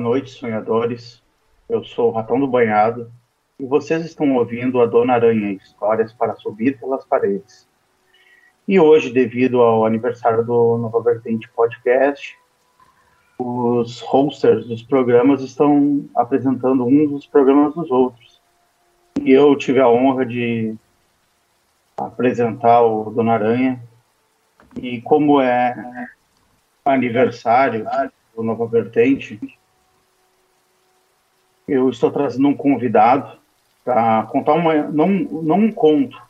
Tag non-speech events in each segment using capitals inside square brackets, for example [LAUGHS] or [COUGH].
noite, sonhadores. Eu sou o Ratão do Banhado e vocês estão ouvindo a Dona Aranha Histórias para Subir pelas Paredes. E hoje, devido ao aniversário do Nova Vertente Podcast, os hosters dos programas estão apresentando um dos programas dos outros. E eu tive a honra de apresentar o Dona Aranha. E como é aniversário do Nova Vertente, eu estou trazendo um convidado para contar uma não não um conto,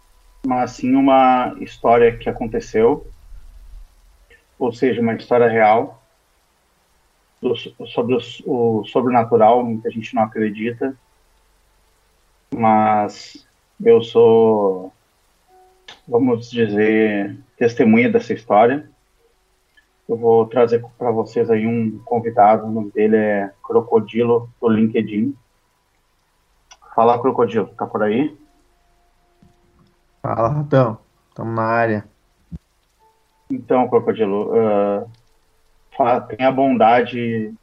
mas sim uma história que aconteceu, ou seja, uma história real do, sobre o, o sobrenatural, muita gente não acredita, mas eu sou, vamos dizer, testemunha dessa história. Eu vou trazer para vocês aí um convidado, o nome dele é Crocodilo do LinkedIn. Fala, Crocodilo, tá por aí? Fala, Ratão, estamos na área. Então, Crocodilo, uh, tenha a bondade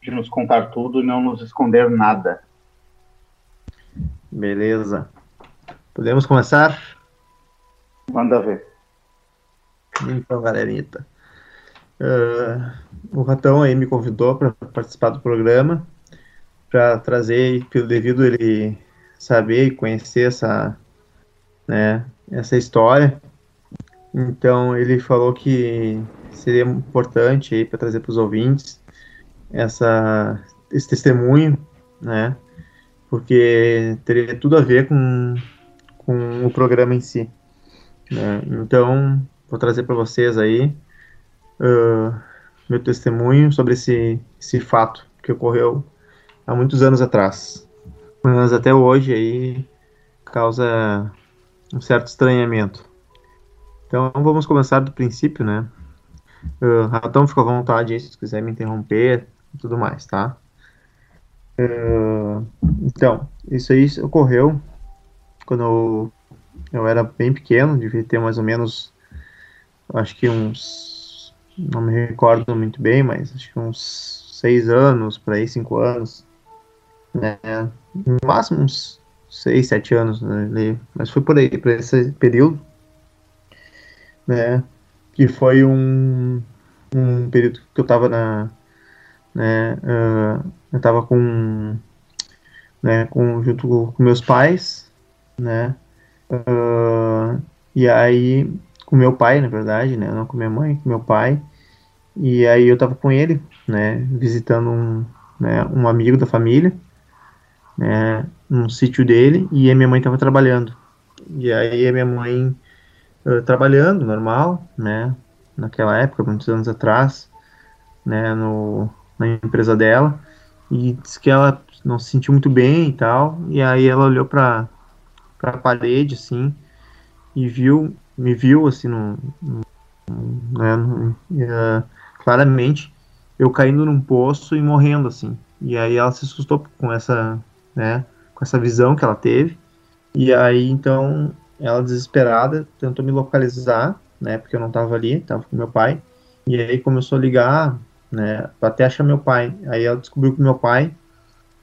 de nos contar tudo e não nos esconder nada. Beleza. Podemos começar? Manda ver. Então, galerinha. Uh, o Ratão aí me convidou para participar do programa, para trazer, pelo devido ele saber e conhecer essa, né, essa história. Então ele falou que seria importante aí para trazer para os ouvintes essa, esse testemunho, né, porque teria tudo a ver com, com o programa em si. Né? Então vou trazer para vocês aí uh, meu testemunho sobre esse, esse fato que ocorreu há muitos anos atrás. Mas até hoje aí causa um certo estranhamento. Então vamos começar do princípio, né? Uh, Ratão, fica à vontade aí se quiser me interromper e tudo mais, tá? Uh, então, isso aí ocorreu quando eu, eu era bem pequeno, devia ter mais ou menos, acho que uns não me recordo muito bem, mas acho que uns seis anos, por aí, cinco anos, né? No máximo uns seis, sete anos, né? Mas foi por aí, por esse período, né? Que foi um, um período que eu tava na, né? Uh, eu tava com, né? Com, junto com meus pais, né? Uh, e aí com meu pai, na verdade, né? Não com minha mãe, com meu pai. E aí eu tava com ele, né? Visitando um, né, um amigo da família, né? Num sítio dele, e a minha mãe tava trabalhando. E aí a minha mãe uh, trabalhando, normal, né? Naquela época, muitos anos atrás, né? No, na empresa dela. E disse que ela não se sentiu muito bem e tal. E aí ela olhou pra, pra parede, assim, e viu me viu assim no, no né, no, uh, claramente eu caindo num poço e morrendo assim. E aí ela se assustou com essa né com essa visão que ela teve. E aí então ela desesperada tentou me localizar né porque eu não estava ali estava com meu pai. E aí começou a ligar né até achar meu pai. Aí ela descobriu que meu pai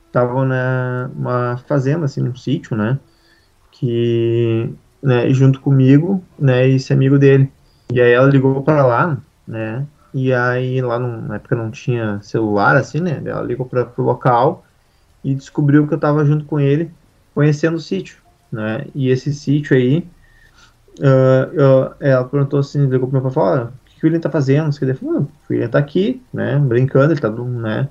estava numa fazenda assim num sítio né que né, junto comigo, né, e esse amigo dele. E aí ela ligou para lá, né, e aí lá na época não tinha celular, assim, né, ela ligou para o local e descobriu que eu estava junto com ele, conhecendo o sítio, né, e esse sítio aí, uh, ela perguntou assim, ligou para meu pai falou, o que o William tá fazendo? Ele falou, o William tá aqui, né, brincando, ele tá, né,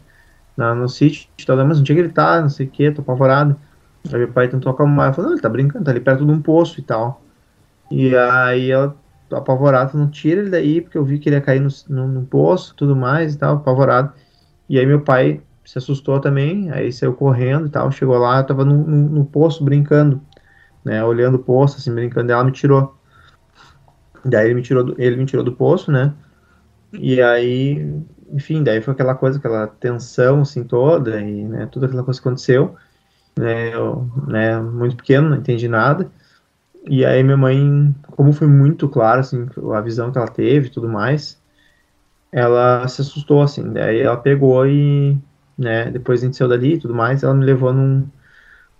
na, no sítio, mas onde é que ele tá, não sei o que, tô apavorado. Aí meu pai tentou acalmar, falou, ele tá brincando, tá ali perto de um poço e tal. E aí ela, apavorada, não tira ele daí, porque eu vi que ele ia cair no, no, no poço tudo mais e tal, apavorado. E aí meu pai se assustou também, aí saiu correndo e tal, chegou lá, eu tava no, no, no poço brincando, né, olhando o poço, assim, brincando, e ela me tirou. Daí ele me tirou do, ele me tirou do poço, né, e aí, enfim, daí foi aquela coisa, aquela tensão, assim, toda, e, né, toda aquela coisa que aconteceu né, eu, né, muito pequeno, não entendi nada. E aí minha mãe, como foi muito claro, assim, a visão que ela teve e tudo mais, ela se assustou, assim, daí ela pegou e, né, depois a gente saiu dali e tudo mais, ela me levou num,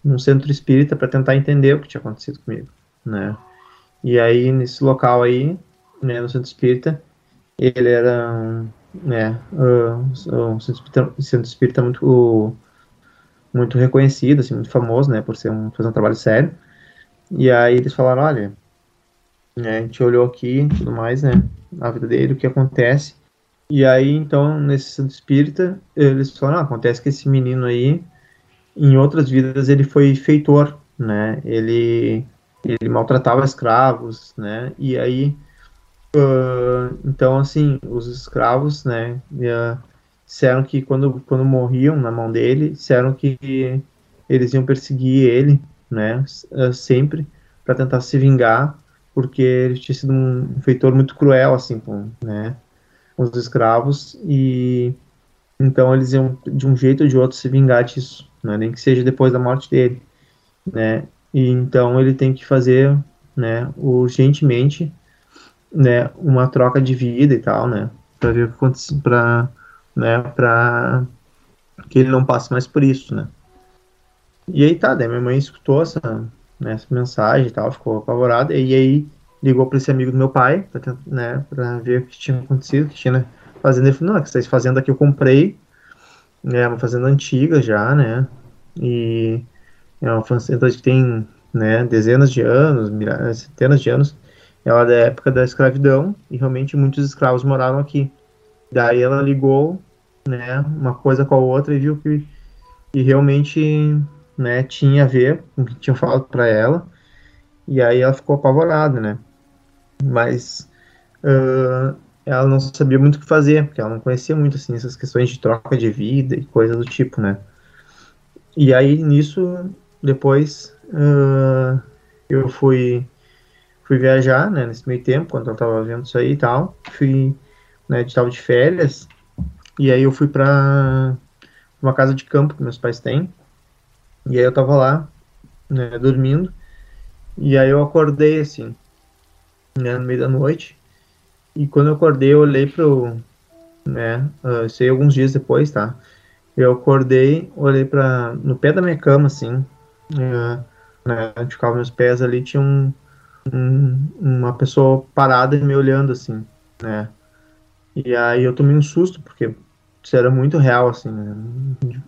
num centro espírita para tentar entender o que tinha acontecido comigo, né. E aí, nesse local aí, né, no centro espírita, ele era, né, uh, um centro espírita, centro espírita muito, muito reconhecido, assim, muito famoso, né, por ser um, fazer um trabalho sério. E aí eles falaram, olha, né, a gente olhou aqui tudo mais, né, a vida dele, o que acontece. E aí, então, nesse centro espírita, eles falaram, ah, acontece que esse menino aí, em outras vidas, ele foi feitor, né, ele, ele maltratava escravos, né, e aí, uh, então, assim, os escravos, né, uh, disseram que quando, quando morriam na mão dele, disseram que eles iam perseguir ele, né, uh, sempre, para tentar se vingar, porque ele tinha sido um feitor muito cruel, assim, com, né, com os escravos, e então eles iam, de um jeito ou de outro, se vingar disso, né, nem que seja depois da morte dele, né, e então ele tem que fazer, né, urgentemente, né, uma troca de vida e tal, né, para ver o que acontece, para, né, para que ele não passe mais por isso, né. E aí tá, daí minha mãe escutou essa, né, essa mensagem e tal, ficou apavorada, e aí ligou para esse amigo do meu pai, pra, né, pra ver o que tinha acontecido, que tinha fazenda, ele falou, não, essa fazenda que eu comprei, é uma fazenda antiga já, né, e é uma fazenda que tem, né, dezenas de anos, milhares, centenas de anos, ela é da época da escravidão, e realmente muitos escravos moraram aqui. Daí ela ligou, né, uma coisa com a outra e viu que, realmente né, tinha a ver com o que tinham falado para ela, e aí ela ficou apavorada, né? Mas uh, ela não sabia muito o que fazer, porque ela não conhecia muito assim essas questões de troca de vida e coisas do tipo, né? E aí nisso, depois uh, eu fui fui viajar, né, nesse meio tempo, quando eu tava vendo isso aí e tal, fui, né, estava de férias, e aí eu fui para uma casa de campo que meus pais têm, e aí eu tava lá, né, dormindo, e aí eu acordei assim, né, no meio da noite, e quando eu acordei eu olhei pro, né, uh, sei alguns dias depois, tá, eu acordei, olhei para no pé da minha cama, assim, uh, né, onde ficavam meus pés ali, tinha um, um, uma pessoa parada me olhando, assim, né, e aí eu tomei um susto, porque isso era muito real, assim, né?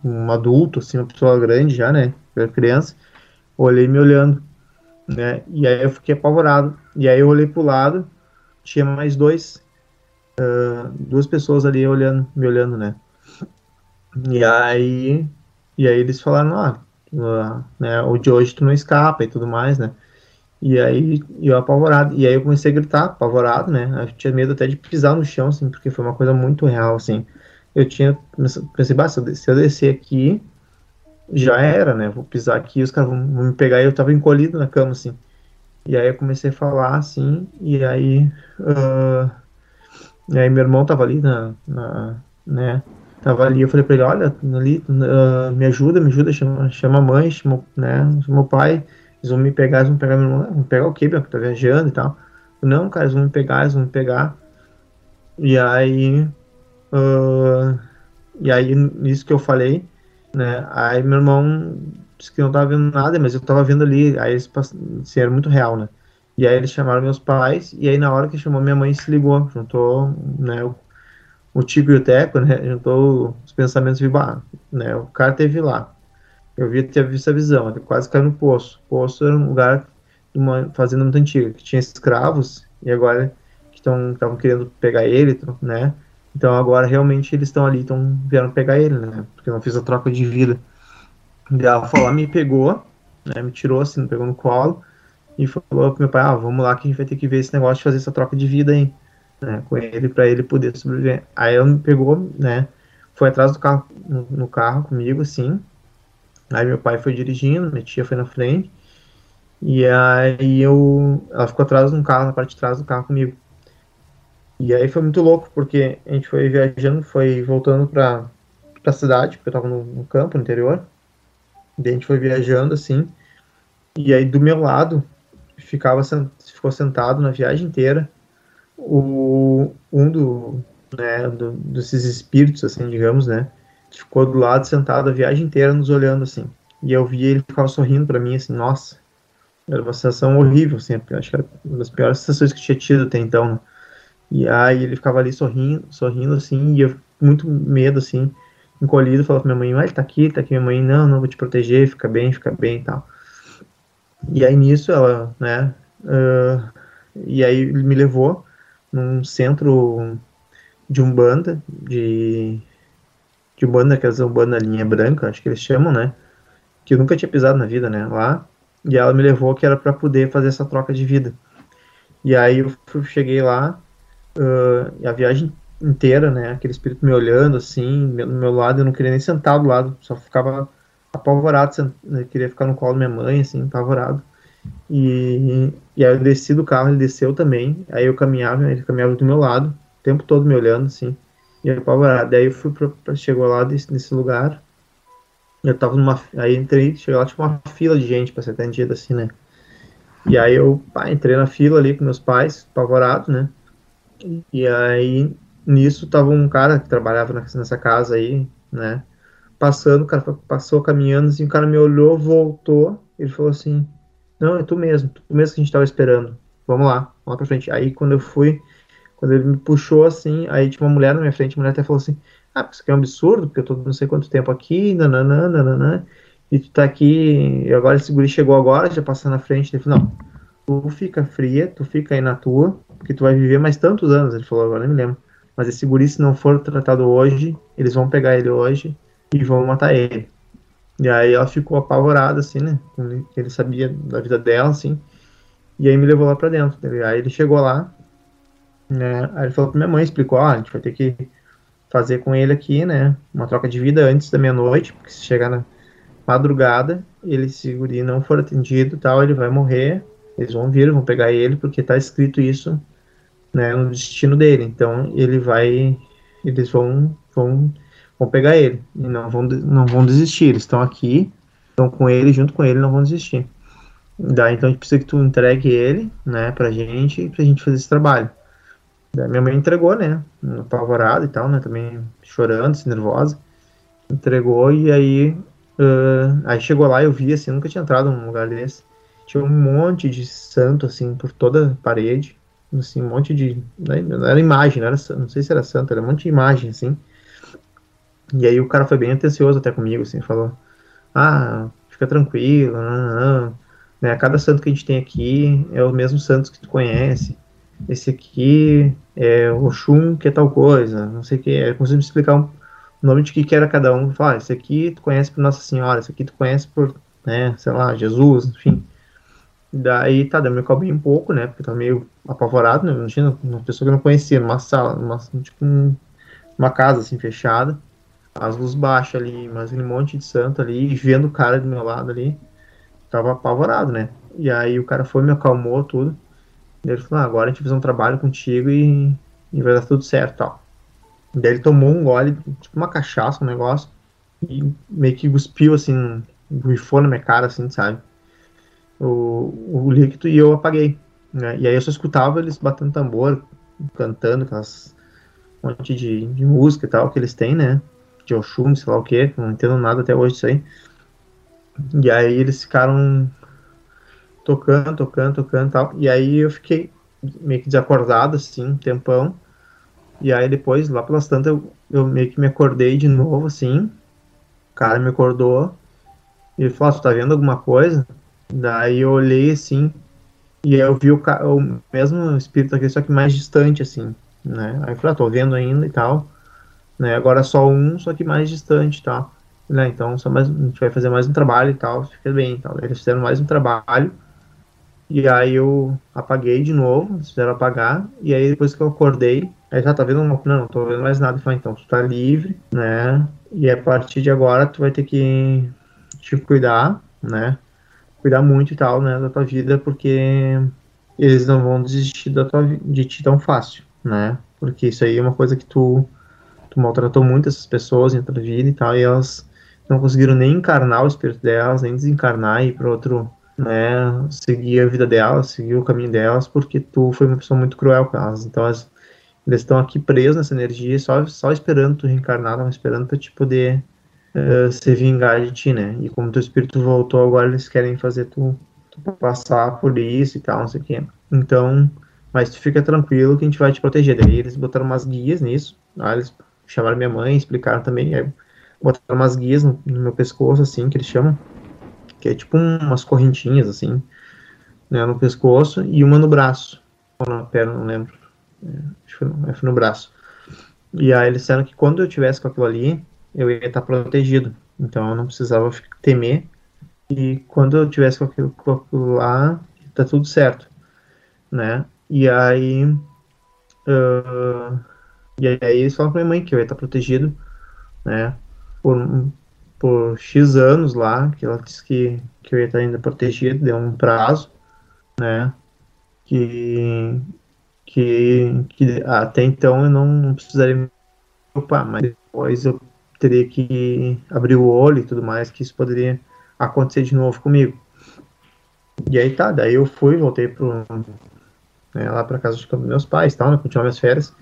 um adulto, assim, uma pessoa grande já, né, era criança, olhei me olhando, né, e aí eu fiquei apavorado, e aí eu olhei pro lado, tinha mais dois, uh, duas pessoas ali olhando, me olhando, né, e aí, e aí eles falaram, ah, uh, né, o de hoje tu não escapa e tudo mais, né, e aí eu apavorado, e aí eu comecei a gritar, apavorado, né, eu tinha medo até de pisar no chão, assim, porque foi uma coisa muito real, assim, eu tinha pensei, basta, se eu descer aqui, já era, né? Vou pisar aqui, os caras vão, vão, me pegar e eu tava encolhido na cama, assim. E aí eu comecei a falar, assim, e aí. Uh, e aí meu irmão tava ali na, na. né? Tava ali, eu falei pra ele, olha, ali, uh, me ajuda, me ajuda, chama, chama a mãe, chama, né, chama o pai, eles vão me pegar, eles vão pegar meu irmão, vão pegar o quê, Bianca? Tá viajando e tal. Não, cara, eles vão me pegar, eles vão me pegar. E aí Uh, e aí, nisso que eu falei, né? Aí meu irmão disse que não tava vendo nada, mas eu tava vendo ali, aí eles, assim, era muito real, né? E aí eles chamaram meus pais, e aí na hora que chamou minha mãe se ligou, juntou, né, o, o Tico e o Teco, né, [LAUGHS] juntou os pensamentos, viu, ah, né, o cara teve lá. Eu vi, ter visto a visão, ele quase caiu no poço. O poço era um lugar de uma fazenda muito antiga, que tinha escravos, e agora que estavam querendo pegar ele, né, então agora realmente eles estão ali, estão vieram pegar ele, né? Porque eu não fiz a troca de vida. E ela falou, me pegou, né? Me tirou assim, me pegou no colo e falou pro meu pai, ah, vamos lá que a gente vai ter que ver esse negócio de fazer essa troca de vida aí, né? Com ele para ele poder sobreviver. Aí ela me pegou, né? Foi atrás do carro, no, no carro comigo, assim. Aí meu pai foi dirigindo, minha tia foi na frente. E aí eu, ela ficou atrás no carro, na parte de trás do carro comigo. E aí foi muito louco, porque a gente foi viajando, foi voltando pra, pra cidade, porque eu tava no, no campo, no interior. E a gente foi viajando, assim. E aí do meu lado, ficava ficou sentado na viagem inteira o, um do, né, do, desses espíritos, assim, digamos, né, ficou do lado, sentado a viagem inteira, nos olhando assim. E eu vi ele ficava sorrindo para mim, assim, nossa. Era uma sensação horrível, assim, acho que era uma das piores sensações que eu tinha tido até então, né? E aí ele ficava ali sorrindo, sorrindo assim, e eu muito medo, assim, encolhido, falava pra minha mãe, ah, ele tá aqui, tá aqui, minha mãe, não, não, vou te proteger, fica bem, fica bem e tal. E aí nisso ela, né, uh, e aí ele me levou num centro de Umbanda, de, de Umbanda, aquelas Umbanda linha branca, acho que eles chamam, né, que eu nunca tinha pisado na vida, né, lá, e ela me levou que era para poder fazer essa troca de vida. E aí eu cheguei lá, uh, a viagem inteira, né, aquele espírito me olhando assim, no meu lado, eu não queria nem sentar do lado, só ficava apavorado, né, queria ficar no colo da minha mãe, assim, apavorado. E, e aí eu desci do carro, ele desceu também, aí eu caminhava, ele caminhava do meu lado, o tempo todo me olhando, assim, e apavorado. Daí eu fui pra, pra chegou lá desse, nesse lugar, eu tava numa, aí entrei, chegou lá, tipo uma fila de gente pra ser atendida, assim, né. E aí eu, pá, entrei na fila ali com meus pais, apavorado, né, e aí nisso tava um cara que trabalhava nessa casa aí, né, passando, o cara passou caminhando, assim, o cara me olhou, voltou, ele falou assim, não, é tu mesmo, tu mesmo que a gente tava esperando, vamos lá, vamos lá pra frente. Aí quando eu fui, quando ele me puxou assim, aí tinha uma mulher na minha frente, a mulher até falou assim, ah, isso aqui é um absurdo, porque eu tô não sei quanto tempo aqui, nananã, nananã, e tu tá aqui, e agora esse guri chegou agora, já passando na frente, ele falou, não, tu fica fria, tu fica aí na tua, porque tu vai viver mais tantos anos, ele falou, agora nem me lembro, mas esse guri se não for tratado hoje, eles vão pegar ele hoje, e vão matar ele. E aí ela ficou apavorada, assim, né? Ele sabia da vida dela, assim. E aí me levou lá pra dentro. Aí ele chegou lá, né? Aí ele falou pra minha mãe, explicou, ah, a gente vai ter que fazer com ele aqui, né? Uma troca de vida antes da meia-noite, porque se chegar na madrugada, ele se guri não for atendido tal, ele vai morrer. Eles vão vir, vão pegar ele, porque tá escrito isso, né, no destino dele. Então ele vai, eles vão, vão vão pegar ele e não vão, não vão desistir. Eles estão aqui, estão com ele, junto com ele, não vão desistir. Daí, então a gente precisa que tu entregue ele, né, pra gente, pra gente fazer esse trabalho. Daí, minha mãe entregou, né, apavorada e tal, né, também chorando, assim, nervosa. Entregou e aí, uh, aí chegou lá, eu vi, assim, nunca tinha entrado num lugar desse. Tinha um monte de santo, assim, por toda a parede, assim, um monte de, né, não era imagem, não, era, não sei se era santo, era um monte de imagem, assim, e aí o cara foi bem atencioso até comigo, assim, falou, ah, fica tranquilo, não, não, né, cada santo que a gente tem aqui é o mesmo santo que tu conhece, esse aqui é o Oxum, que é tal coisa, não sei o que, conseguiu me explicar um, o nome de que, que era cada um, falar, ah, esse aqui tu conhece por Nossa Senhora, esse aqui tu conhece por, né, sei lá, Jesus, enfim. Daí, tá, daí eu me acalmei um pouco, né, porque eu tava meio apavorado, né, imagina, uma pessoa que eu não conhecia, numa sala, numa, tipo, uma casa, assim, fechada, as luzes baixas ali, mas um monte de santo ali, vendo o cara do meu lado ali, tava apavorado, né? E aí o cara foi, me acalmou tudo. E ele falou, ah, agora a gente fazer um trabalho contigo e, e vai dar tudo certo tal. Daí ele tomou um gole, tipo uma cachaça, um negócio, e meio que cuspiu assim, bufou na minha cara, assim, sabe? O, o líquido e eu apaguei. Né? E aí eu só escutava eles batendo tambor, cantando aquelas um monte de, de música e tal que eles têm, né? de Oxum, sei lá o que, não entendo nada até hoje disso aí. E aí eles ficaram tocando, tocando, tocando e tal. E aí eu fiquei meio que desacordado, assim, um tempão. E aí depois, lá pelas tantas, eu, eu meio que me acordei de novo, assim. O cara me acordou. E ele falou, ah, tu tá vendo alguma coisa? Daí eu olhei, assim, e aí eu vi o, o mesmo espírito aqui, só que mais distante, assim, né? Aí eu falei, ah, tô vendo ainda e tal né? Agora só um, só que mais distante, tá? Né? Então só mais, a gente vai fazer mais um trabalho e tal, fica bem, tal. Eles fizeram mais um trabalho e aí eu apaguei de novo, eles fizeram apagar e aí depois que eu acordei, aí já tá vendo uma, não, não tô vendo mais nada, falei, então tu tá livre, né? E a partir de agora tu vai ter que te cuidar, né? Cuidar muito e tal, né, da tua vida, porque eles não vão desistir da tua, de ti tão fácil, né? Porque isso aí é uma coisa que tu tu maltratou muito essas pessoas em tua vida e tal, e elas não conseguiram nem encarnar o espírito delas, nem desencarnar e ir para outro, né, seguir a vida delas, seguir o caminho delas, porque tu foi uma pessoa muito cruel com elas. Então, elas, Eles estão aqui presos nessa energia, só, só esperando tu reencarnar, estavam esperando para te poder uh, se vingar de ti, né? E como teu espírito voltou, agora eles querem fazer tu, tu passar por isso e tal, não sei o quê. Então, mas tu fica tranquilo que a gente vai te proteger. Daí eles botaram umas guias nisso, aí eles chamaram minha mãe, explicaram também, aí botaram umas guias no, no meu pescoço, assim, que eles chamam, que é tipo umas correntinhas, assim, né, no pescoço, e uma no braço, ou na perna, não lembro, é, acho que foi, foi no braço. E aí eles disseram que quando eu tivesse com aquilo ali, eu ia estar protegido, então eu não precisava temer, e quando eu tivesse com aquilo, com aquilo lá, tá tudo certo, né, e aí, uh, e aí eles falaram pra minha mãe que eu ia estar protegido, né, por, por X anos lá, que ela disse que, que eu ia estar ainda protegido, deu um prazo, né, que, que, que até então eu não precisaria me preocupar, mas depois eu teria que abrir o olho e tudo mais, que isso poderia acontecer de novo comigo. E aí tá, daí eu fui, voltei pro, né, lá pra casa dos meus pais, tal, né, continuar minhas férias,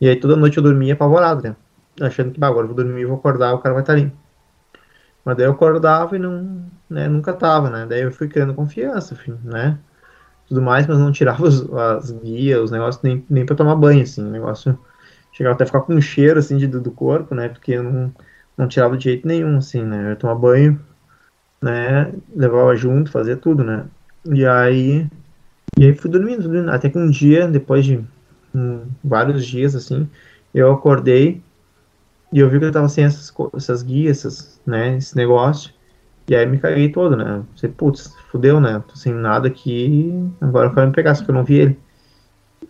e aí toda noite eu dormia apavorado, né, achando que, bah, agora eu vou dormir, vou acordar, o cara vai estar tá ali. Mas daí eu acordava e não, né, nunca tava, né, daí eu fui criando confiança, enfim, né, tudo mais, mas não tirava [LAUGHS] os, as guias, os negócios, nem, nem pra tomar banho, assim, o negócio chegava até a ficar com um cheiro, assim, de, do corpo, né, porque eu não, não tirava de jeito nenhum, assim, né, eu ia tomar banho, né, levava junto, fazia tudo, né, e aí, e aí fui dormindo, dormindo, até que um dia, depois de um, vários dias, assim, eu acordei e eu vi que eu tava sem essas, essas guias, essas, né, esse negócio. E aí me caguei todo, né? Você, putz, fudeu, né? Tô sem nada aqui, agora eu quero me pegar, só que eu não vi ele.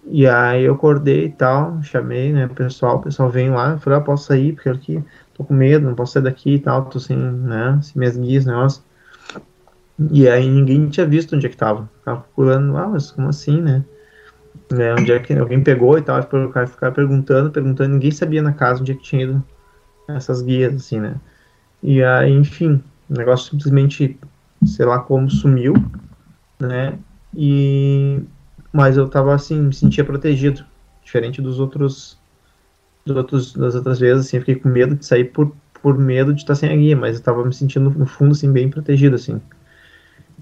E aí eu acordei e tal, chamei, né, o pessoal, o pessoal veio lá, falei, ah, posso sair, porque aqui tô com medo, não posso sair daqui e tal, tô sem, né, minhas guias, negócio. E aí ninguém tinha visto onde é que tava. Ficava procurando, ah, mas como assim, né? É, onde é que alguém pegou e tal, o cara ficava perguntando, perguntando, ninguém sabia na casa onde é que tinha ido essas guias, assim, né? E aí, enfim, o negócio simplesmente, sei lá como, sumiu, né? E... Mas eu tava, assim, me sentia protegido, diferente dos outros, dos outros das outras vezes, assim, eu fiquei com medo de sair por, por medo de estar sem a guia, mas eu tava me sentindo, no fundo, assim, bem protegido, assim.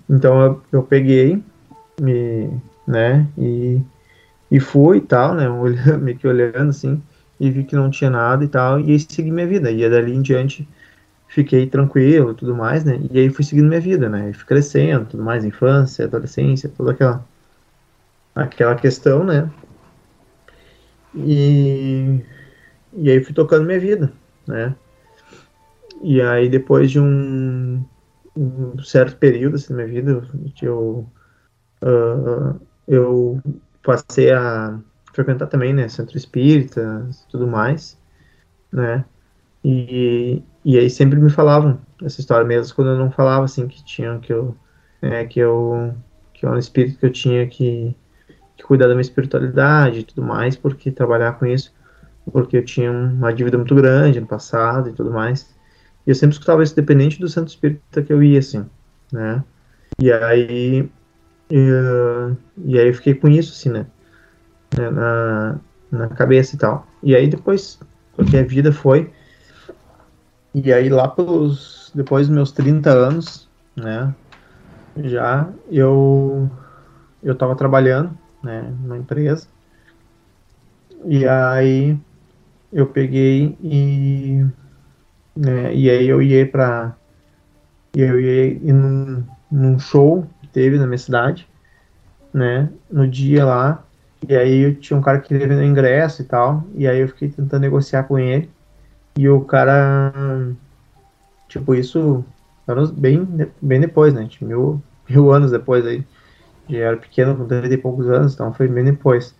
Então, eu, eu peguei, me, né, e, e fui e tal, né, [LAUGHS] olhando, meio que olhando, assim, e vi que não tinha nada e tal, e aí segui minha vida. E dali em diante fiquei tranquilo tudo mais, né? E aí fui seguindo minha vida, né? E fui crescendo, tudo mais, infância, adolescência, toda aquela aquela questão, né? E e aí fui tocando minha vida, né? E aí depois de um, um certo período assim, na minha vida, eu uh, eu passei a frequentar também, né, centro espírita tudo mais, né, e, e aí sempre me falavam essa história, mesmo quando eu não falava, assim, que tinham, que eu, né, que eu, que era um espírito que eu tinha que cuidar da minha espiritualidade e tudo mais, porque trabalhar com isso, porque eu tinha uma dívida muito grande no passado e tudo mais, e eu sempre escutava isso, dependente do centro espírita que eu ia, assim, né, e aí, e, e aí eu fiquei com isso, assim, né, na, na cabeça e tal. E aí depois, porque a vida foi. E aí lá pelos. Depois dos meus 30 anos, né? Já eu. Eu tava trabalhando, né? Numa empresa. E aí eu peguei e. Né, e aí eu ia pra. Eu ia num, num show que teve na minha cidade, né? No dia lá, e aí tinha um cara que queria vender ingresso e tal. E aí eu fiquei tentando negociar com ele. E o cara. Tipo, isso anos bem, bem depois, né? Tipo, mil, mil anos depois aí. Era pequeno, com 30 e poucos anos, então foi bem depois.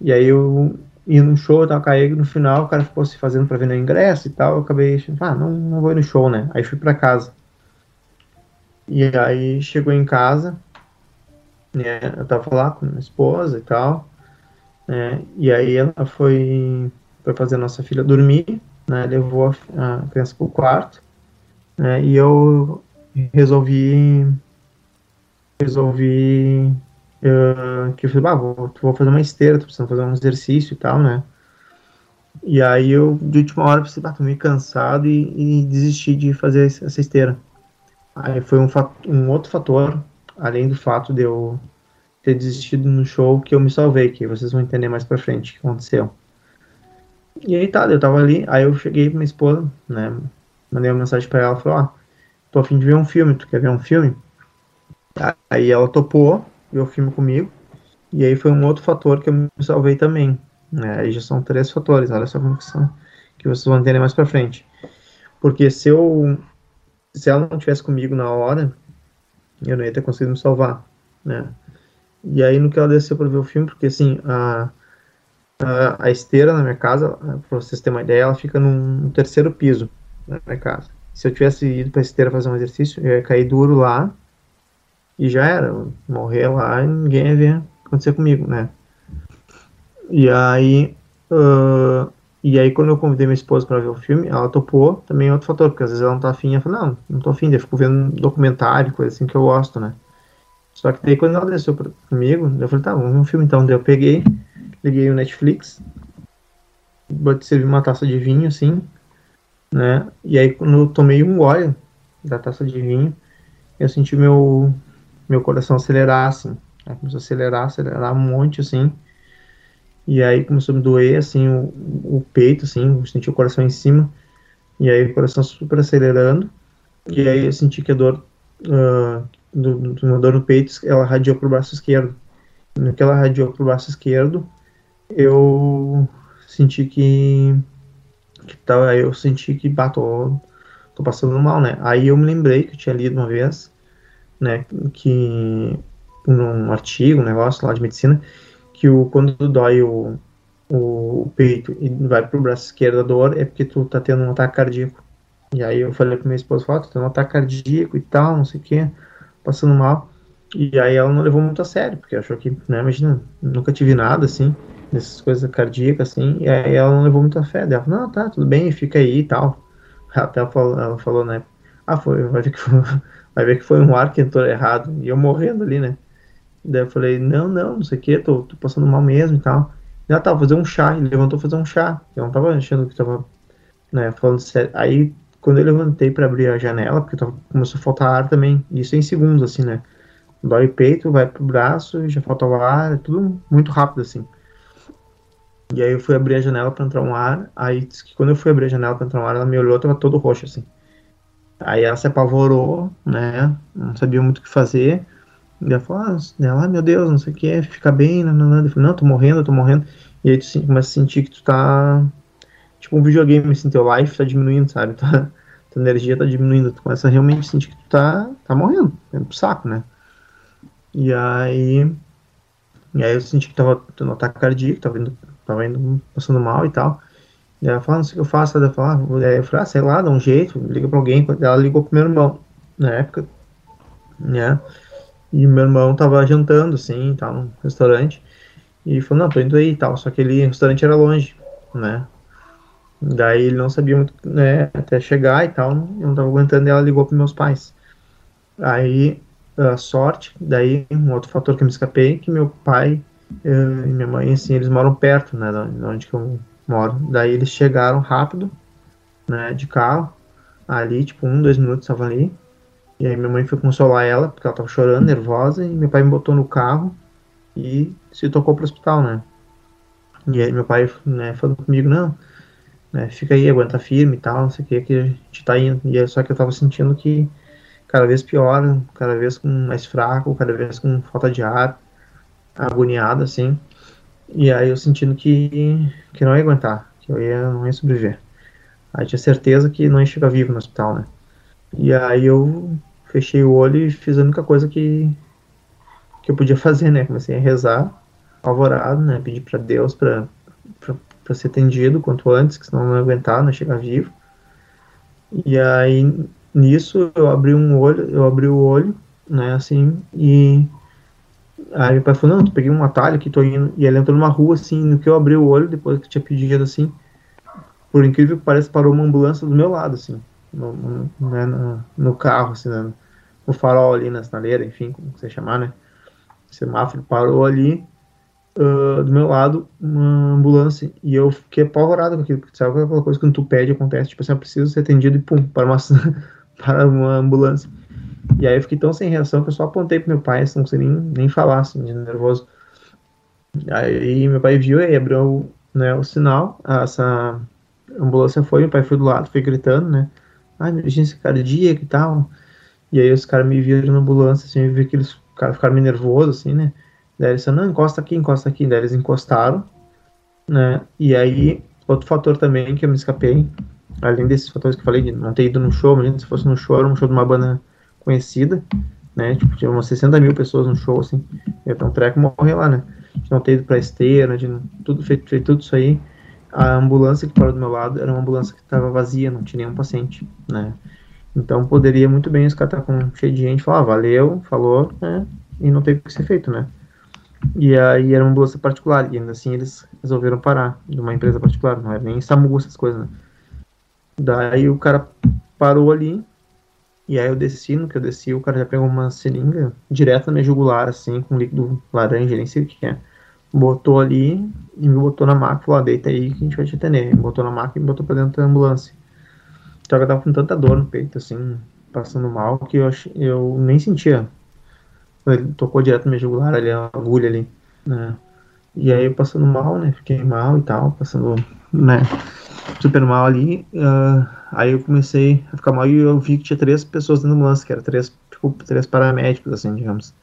E aí eu ia no show, tava caindo no final, o cara ficou se fazendo pra vender ingresso e tal. Eu acabei, ah, não, não vou ir no show, né? Aí fui pra casa. E aí chegou em casa, né? Eu tava lá com minha esposa e tal, né? E aí ela foi, foi fazer a nossa filha dormir, né? Levou a, a criança pro quarto, né? E eu resolvi resolvi uh, que eu falei, ah, vou, vou fazer uma esteira, tô precisando fazer um exercício e tal, né? E aí eu, de última hora, pensei, ah, tô meio cansado e, e desisti de fazer essa esteira. Aí foi um, um outro fator, além do fato de eu ter desistido no show, que eu me salvei, que vocês vão entender mais pra frente o que aconteceu. E aí tá, eu tava ali, aí eu cheguei pra minha esposa, né, mandei uma mensagem pra ela, falou, ah, tô afim de ver um filme, tu quer ver um filme? Aí ela topou, ver o filme comigo, e aí foi um outro fator que eu me salvei também, né, aí já são três fatores, olha só como que são, que vocês vão entender mais pra frente. Porque se eu, se ela não tivesse comigo na hora, eu não ia ter conseguido me salvar, né, e aí no que ela desceu para ver o filme, porque assim, a, a, a, esteira na minha casa, para vocês terem uma ideia, ela fica num, terceiro piso na minha casa. Se eu tivesse ido para a esteira fazer um exercício, eu ia cair duro lá e já era, morrer lá e ninguém ia ver acontecer comigo, né? E aí, uh, e aí quando eu convidei minha esposa para ver o filme, ela topou, também é outro fator, porque às vezes ela não tá afim, eu falei, não, não tô afim, eu fico vendo documentário, coisa assim que eu gosto, né? Só que daí quando ela desceu pra, comigo, eu falei, tá, vamos ver um filme então. Daí eu peguei, liguei o Netflix, servi uma taça de vinho, assim, né? E aí quando eu tomei um gole da taça de vinho, eu senti meu, meu coração acelerar, assim. Começou a acelerar, acelerar um monte, assim. E aí começou a me doer, assim, o, o peito, assim, eu senti o coração em cima. E aí o coração super acelerando. E aí eu senti que a dor uh, do, uma dor no peito, ela radiou pro braço esquerdo. No que ela radiou pro braço esquerdo, eu senti que, que tava, eu senti que batou, tô passando mal, né? Aí eu me lembrei que eu tinha lido uma vez, né, que num artigo, um negócio lá de medicina, que o quando dói o, o peito e vai pro braço esquerdo a dor é porque tu tá tendo um ataque cardíaco. E aí eu falei pra minha esposa, oh, tu tem um ataque cardíaco e tal, não sei o que passando mal. E aí ela não levou muito a sério, porque achou que, né, imagina, nunca tive nada assim, dessas coisas cardíacas assim, e aí ela não levou muita fé. Ela falou, não, tá, tudo bem, fica aí e tal. [LAUGHS] Até ela falou, ela falou né, ah, foi, vai ver que vai ver que foi um ar que entrou errado, e eu morrendo ali, né. Daí eu falei, não, não, não sei o que, tô, tô passando mal mesmo e tal. E ela tava fazer um chá, ele levantou fazer um chá. Eu não tava achando que tava, né, falando sério. Aí quando eu levantei para abrir a janela, porque tava, começou a faltar ar também, isso em segundos, assim, né? Dói o peito, vai pro braço, já falta o ar, é tudo muito rápido, assim. E aí eu fui abrir a janela para entrar um ar, aí que quando eu fui abrir a janela para entrar um ar, ela me olhou, tava todo roxo, assim. Aí ela se apavorou, né? Não sabia muito o que fazer. E ela falou, ah, ela, meu Deus, não sei o que, fica bem, não, não, não. Eu falei, não, tô morrendo, tô morrendo. E aí tu começa a sentir que tu tá tipo um videogame, assim, teu life tá diminuindo, sabe? [LAUGHS] Tua, tua energia tá diminuindo. Tu começa a realmente sentir que tu tá, tá morrendo, indo pro saco, né? E aí. E aí eu senti que tava tendo um ataque cardíaco, tava indo, tava indo passando mal e tal. Ela falou, não sei o que eu faço, ela falou, aí eu falei, ah, sei lá, dá um jeito, liga pra alguém. Ela ligou pro meu irmão, na época, né? E meu irmão tava jantando, assim, tal, num restaurante. E falou, não, tô indo aí e tal. Só que ele, o restaurante era longe, né? Daí ele não sabia muito, né, até chegar e tal, eu não tava aguentando e ela ligou para meus pais. Aí, a sorte, daí um outro fator que eu me escapei, que meu pai uh, e minha mãe, assim, eles moram perto, né, de onde que eu moro. Daí eles chegaram rápido, né, de carro, ali, tipo, um, dois minutos estavam ali. E aí minha mãe foi consolar ela, porque ela tava chorando, nervosa, e meu pai me botou no carro e se tocou pro hospital, né. E aí meu pai, né, falou comigo, não, né, fica aí, aguenta firme e tal, não sei o que, que a gente tá indo. E é só que eu tava sentindo que cada vez pior, cada vez com mais fraco, cada vez com falta de ar, agoniado, assim. E aí eu sentindo que, que não ia aguentar, que eu ia, não ia sobreviver. Aí tinha certeza que não ia chegar vivo no hospital, né. E aí eu fechei o olho e fiz a única coisa que, que eu podia fazer, né, comecei a rezar, alvorado, né, pedir para Deus para ser atendido quanto antes, que senão não ia aguentar, não ia chegar vivo. E aí nisso eu abri um olho, eu abri o olho, né, assim, e aí meu pai falou, não, tu peguei um atalho aqui, tô indo, e ele entrou numa rua, assim, no que eu abri o olho, depois que tinha pedido, assim, por incrível que pareça, parou uma ambulância do meu lado, assim, no, no, né, no, no carro, assim, né, no farol ali, na sinaleira, enfim, como você chamar, né, semáforo parou ali, uh, do meu lado, uma ambulância. E eu fiquei apavorado com aquilo, porque sabe aquela coisa que quando tu pede acontece, tipo assim, eu preciso ser atendido e pum, para uma, [LAUGHS] para uma ambulância. E aí eu fiquei tão sem reação que eu só apontei pro meu pai, assim, não consegui nem, nem falar, assim, de nervoso. Aí meu pai viu e abriu né, o sinal, essa ambulância foi, meu pai foi do lado, foi gritando, né, ah, emergência cardíaca e tal. E aí os caras me viram na ambulância, assim, eu vi que eles cara, ficaram meio nervosos, assim, né, daí eles não, encosta aqui, encosta aqui, daí eles encostaram, né, e aí, outro fator também que eu me escapei, além desses fatores que eu falei, de não ter ido no show, imagina se fosse no show, era um show de uma banda conhecida, né? Tipo, tinha umas 60 mil pessoas no show, assim. Então o treco morrer lá, né? De não ter ido pra esteira, de tudo feito, feito tudo isso aí. A ambulância que parou do meu lado era uma ambulância que estava vazia, não tinha nenhum paciente, né? Então poderia muito bem os caras estar tá com cheio de gente, falar, ah, valeu, falou, né? E não teve o que ser feito, né? E aí era uma ambulância particular, e ainda assim eles resolveram parar de uma empresa particular, não era nem SAMU essas coisas, né? Daí o cara parou ali, e aí eu desci, no que eu desci, o cara já pegou uma seringa direto na minha jugular, assim, com líquido laranja, nem sei o que é. Botou ali e me botou na maca, falou, ah, deita aí que a gente vai te atender. Me botou na maca e me botou pra dentro da ambulância. Só que eu tava com tanta dor no peito, assim, passando mal, que eu, eu nem sentia. Ele tocou direto na minha jugular ali, a agulha ali, né. E aí eu passando mal, né, fiquei mal e tal, passando, né, super mal ali. Uh, aí eu comecei a ficar mal e eu vi que tinha três pessoas dentro do ambulância, que eram três, tipo, três paramédicos, assim, digamos.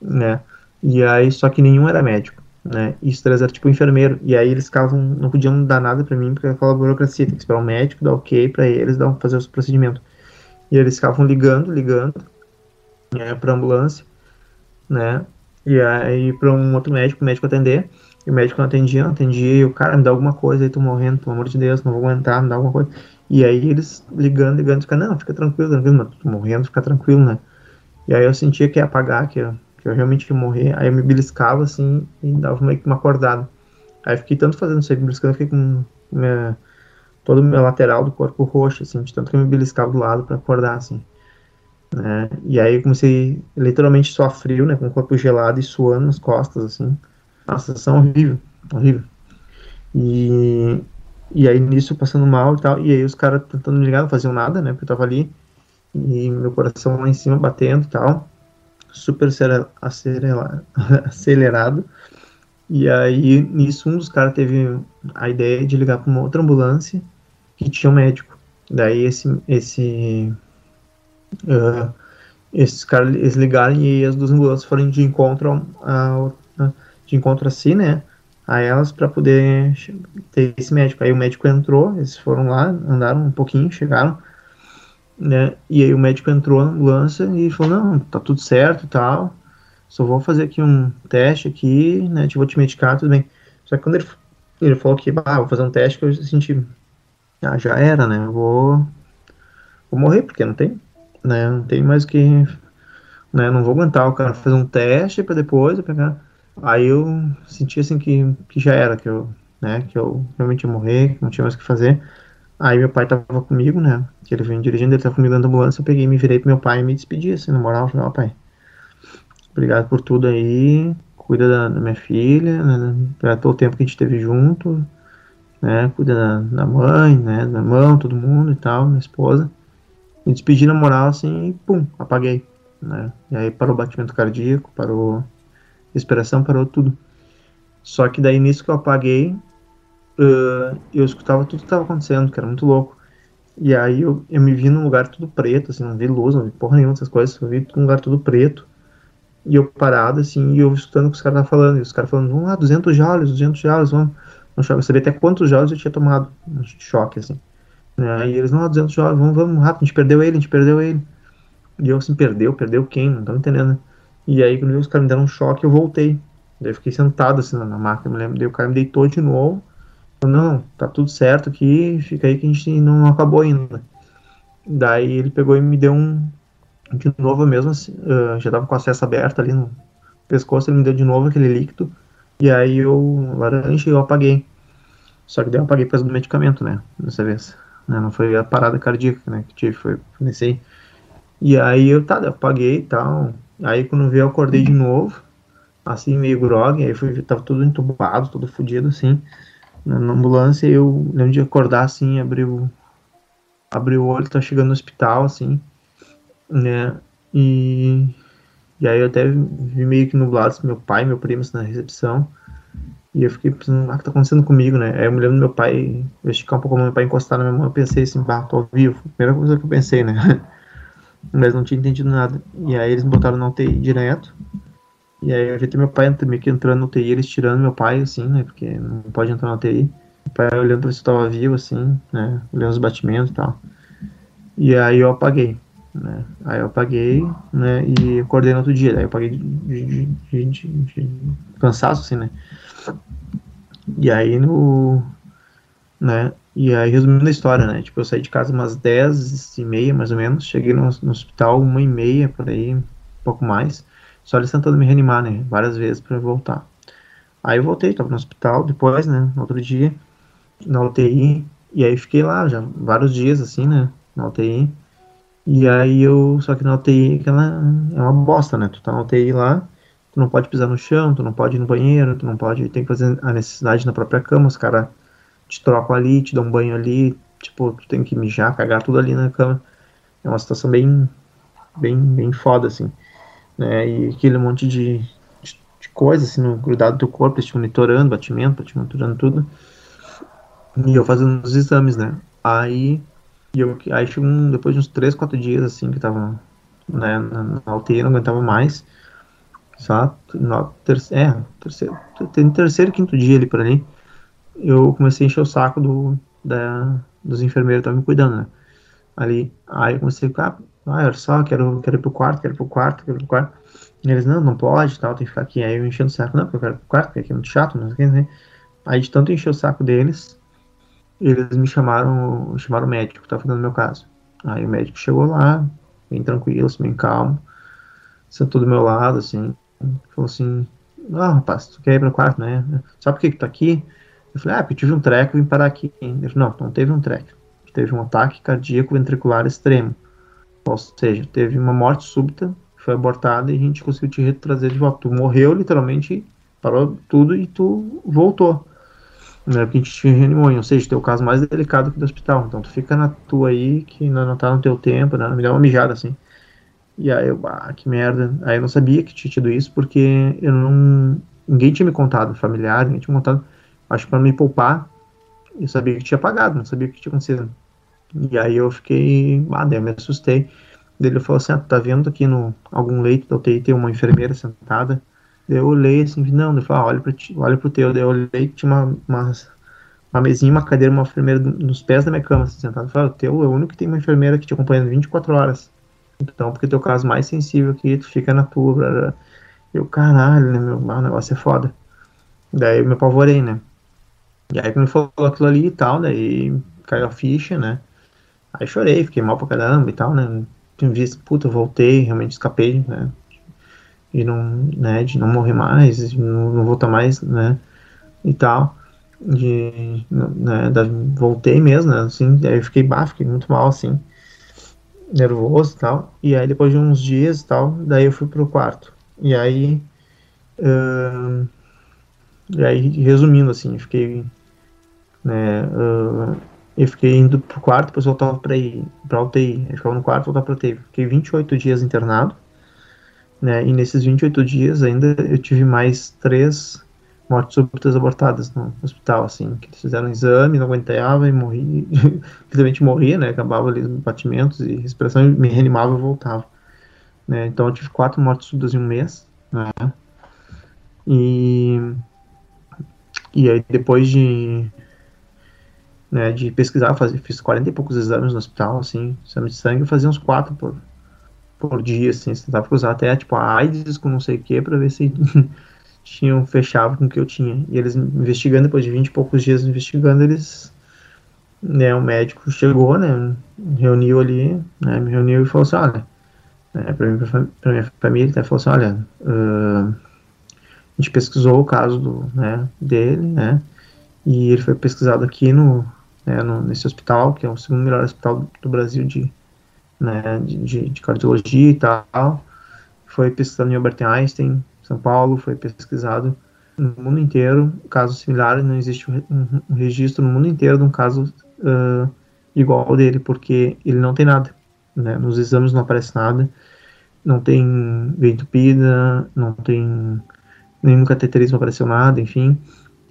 Né? E aí, só que nenhum era médico, né? E os três eram tipo enfermeiro. E aí eles ficavam, não podiam dar nada pra mim, porque aquela burocracia, tem que esperar o médico dar ok pra eles dar, fazer os procedimentos. E eles ficavam ligando, ligando, né, pra ambulância, né? E aí pra um outro médico, o médico atender. E o médico não atendia, não atendia, e o cara me dá alguma coisa, aí tô morrendo, pelo amor de Deus, não vou aguentar, me dá alguma coisa. E aí eles ligando, ligando, ficando, não, fica tranquilo, tranquilo, mas tô morrendo, fica tranquilo, né? E aí eu sentia que ia apagar, que eu, que eu realmente ia morrer, aí eu me beliscava assim e dava meio que uma acordada. Aí fiquei tanto fazendo isso aí, beliscando, fiquei com minha, todo o meu lateral do corpo roxo, assim, de tanto que eu me beliscava do lado para acordar, assim. Né? E aí eu comecei literalmente só frio, né, com o corpo gelado e suando nas costas, assim uma sensação horrível, horrível. E, e aí nisso passando mal e tal, e aí os caras tentando me ligar, não faziam nada, né, porque eu tava ali, e meu coração lá em cima batendo e tal, super [LAUGHS] acelerado. E aí nisso um dos caras teve a ideia de ligar para uma outra ambulância que tinha um médico. Daí esse esse uh, esses caras eles ligaram e as duas ambulâncias foram de encontro a, a, de encontro assim, né? A elas para poder ter esse médico. Aí o médico entrou, eles foram lá, andaram um pouquinho, chegaram, né? E aí o médico entrou na ambulância e falou: Não, tá tudo certo tal. Só vou fazer aqui um teste aqui, né? Vou te medicar, tudo bem. Só que quando ele, ele falou que, ah, vou fazer um teste, que eu senti, ah, já era, né? Eu vou, vou morrer, porque não tem, né? Não tem mais que, né? Não vou aguentar o cara fazer um teste para depois eu pegar Aí eu senti assim que, que já era, que eu, né, que eu realmente ia morrer, que não tinha mais o que fazer. Aí meu pai tava comigo, né, que ele veio dirigindo, ele tava comigo dentro da ambulância, eu peguei, me virei pro meu pai e me despedi, assim, na moral, falei, ó pai, obrigado por tudo aí, cuida da, da minha filha, né, pelo todo o tempo que a gente teve junto, né, cuida da, da mãe, né, do irmão, todo mundo e tal, minha esposa. Me despedi na moral, assim, e pum, apaguei, né, e aí parou o batimento cardíaco, parou respiração parou tudo. Só que daí nisso que eu apaguei, uh, eu escutava tudo que estava acontecendo, que era muito louco. E aí eu, eu me vi num lugar tudo preto, assim, não vi luz, não vi porra nenhuma dessas coisas, eu vi num lugar tudo preto. E eu parado, assim, e eu escutando o que os caras estavam falando. E os caras falando, vamos lá, 200 joules, 200 joules, vamos. Não choque. Eu sabia até quantos joules eu tinha tomado. Um choque, assim. Né? E eles, não, 200 joules, vamos, vamos, rápido, a gente perdeu ele, a gente perdeu ele. E eu, assim, perdeu, perdeu quem? Não tô entendendo, né? E aí, quando os caras me deram um choque, eu voltei. Daí eu fiquei sentado assim na máquina, me lembro. Daí o cara me deitou de novo. Falei, não, tá tudo certo aqui, fica aí que a gente não acabou ainda. Daí ele pegou e me deu um. De novo mesmo, assim, uh, já tava com o acesso aberto ali no pescoço, ele me deu de novo aquele líquido. E aí eu, laranja, eu apaguei. Só que daí eu apaguei por causa do medicamento, né? Dessa vez. Né? Não foi a parada cardíaca, né? Que tive, foi nesse aí. E aí eu, tá, eu apaguei e tal. Aí quando veio eu acordei de novo, assim, meio grog, aí fui, tava tudo entubado, todo fodido, assim, na, na ambulância, eu lembro de acordar, assim, abrir o, abrir o olho, tá chegando no hospital, assim, né, e, e aí eu até vi meio que nublado, assim, meu pai, meu primo, assim, na recepção, e eu fiquei pensando, ah, o que tá acontecendo comigo, né? Aí eu me lembro do meu pai, eu esticar um pouco meu pai encostar na minha mão, eu pensei assim, bah, tô vivo. Primeira coisa que eu pensei, né? [LAUGHS] Mas não tinha entendido nada. E aí eles me botaram na UTI direto. E aí eu vi meu pai meio que entrando na UTI, eles tirando meu pai, assim, né? Porque não pode entrar na UTI. O pai olhando pra ver se eu tava vivo, assim, né? Olhando os batimentos e tal. E aí eu apaguei. Né? Aí eu apaguei, né? E acordei no outro dia. Aí eu apaguei de, de, de, de cansaço, assim, né? E aí no. Né? E aí, resumindo a história, né? Tipo, eu saí de casa umas 10 e meia, mais ou menos. Cheguei no, no hospital uma e meia, por aí, um pouco mais. Só eles tentando me reanimar, né? Várias vezes para voltar. Aí eu voltei, tava no hospital depois, né? No outro dia, na UTI. E aí fiquei lá já vários dias, assim, né? Na UTI. E aí eu. Só que na UTI, aquela é uma bosta, né? Tu tá na UTI lá tu não pode pisar no chão, tu não pode ir no banheiro, tu não pode, tem que fazer a necessidade na própria cama, os caras te trocam ali, te dão um banho ali, tipo, tu tem que mijar, cagar tudo ali na cama. É uma situação bem, bem, bem foda, assim, né, e aquele monte de, de, de coisa, assim, no, grudado do teu corpo, te monitorando, batimento, te monitorando tudo, e eu fazendo os exames, né, aí, eu, aí chegou um, depois de uns 3, 4 dias, assim, que tava, né, na, na UTI, não aguentava mais, Exato. No terceiro, é, terceiro, terceiro quinto dia ali por ali, eu comecei a encher o saco do, da, dos enfermeiros que estavam me cuidando, né? Ali, aí eu comecei a ficar, ah, olha só, quero, quero ir pro quarto, quero ir pro quarto, quero ir pro quarto. E eles, não, não pode, tal, tem que ficar aqui. Aí eu enchendo o saco, não, porque eu quero ir pro quarto, porque aqui é muito chato, não sei o que, Aí de tanto encher o saco deles, eles me chamaram, chamaram o médico que tava fazendo meu caso. Aí o médico chegou lá, bem tranquilo, assim, bem calmo, sentou do meu lado, assim, falou assim, ah, rapaz, tu quer ir para o quarto, né? Sabe por que que tá aqui? Eu falei, ah, porque tive um treco e vim parar aqui. Ele falou, não, não teve um treco. Teve um ataque cardíaco ventricular extremo. Ou seja, teve uma morte súbita, foi abortada e a gente conseguiu te trazer de volta. Tu morreu, literalmente, parou tudo e tu voltou. Né, porque a gente te reanimou, ou seja, teu caso mais delicado que do hospital. Então tu fica na tua aí, que não, não tá no teu tempo, né? Me dá uma mijada assim. E aí eu, ah, que merda. Aí eu não sabia que tinha tido isso, porque eu não. Ninguém tinha me contado, familiar, ninguém tinha me contado. Acho que para me poupar, eu sabia que tinha pagado, não sabia o que tinha acontecido. E aí eu fiquei, ah, daí eu me assustei. Ele falou assim: ah, tá vendo aqui no algum leito da UTI tem uma enfermeira sentada? Daí eu olhei assim, não, ele falou, ah, olha, pra ti, olha pro teu. Daí eu olhei que tinha uma, uma, uma mesinha, uma cadeira, uma enfermeira nos pés da minha cama, assim, sentada. Eu falei, ah, o teu é o único que tem uma enfermeira que te acompanha 24 horas. Então, porque teu caso mais sensível aqui, tu fica na tua. Blá, blá. Eu, caralho, né, meu, o negócio é foda. Daí eu me apavorei, né? E aí quando falou aquilo ali e tal, daí caiu a ficha, né? Aí chorei, fiquei mal pra caramba e tal, né? Tinha visto, puta, voltei, realmente escapei, né? E não, né, de não morrer mais, não, não voltar mais, né? E tal. De, né, da, voltei mesmo, né? Assim, aí eu fiquei, bah, fiquei muito mal, assim nervoso e tal. E aí depois de uns dias e tal, daí eu fui pro quarto. E aí. E aí, resumindo assim, fiquei. Né, uh, eu fiquei indo pro quarto, depois voltava pra, pra UTI. Eu ficava no quarto, voltava pra UTI. Fiquei 28 dias internado. Né, e nesses 28 dias ainda eu tive mais três mortes súbitas abortadas no hospital, assim, que eles fizeram um exame, não aguentava e morri, [LAUGHS] literalmente morria, né, acabava ali os batimentos e respiração, me reanimava e voltava, né, então eu tive quatro mortes súbitas em um mês, né, e, e aí depois de, né, de pesquisar, fazia, fiz 40 e poucos exames no hospital, assim, exame de sangue, eu fazia uns quatro por, por dia, assim, tentava cruzar até, tipo, a AIDS com não sei o que, pra ver se [LAUGHS] tinham fechado com o que eu tinha. E eles investigando, depois de 20 e poucos dias investigando, eles. Né, o médico chegou, né, reuniu ali, né, me reuniu e falou assim: olha, né, para mim, pra minha família, né, falou assim: olha, uh, a gente pesquisou o caso do, né, dele, né, e ele foi pesquisado aqui no, né, no, nesse hospital, que é o segundo melhor hospital do, Brasil de, né, de, de, de cardiologia e tal foi pesquisado em Albert Einstein, São Paulo, foi pesquisado no mundo inteiro, casos similares, não existe um, um registro no mundo inteiro de um caso uh, igual ao dele, porque ele não tem nada, né? Nos exames não aparece nada, não tem veia entupida, não tem nenhum cateterismo apareceu nada, enfim.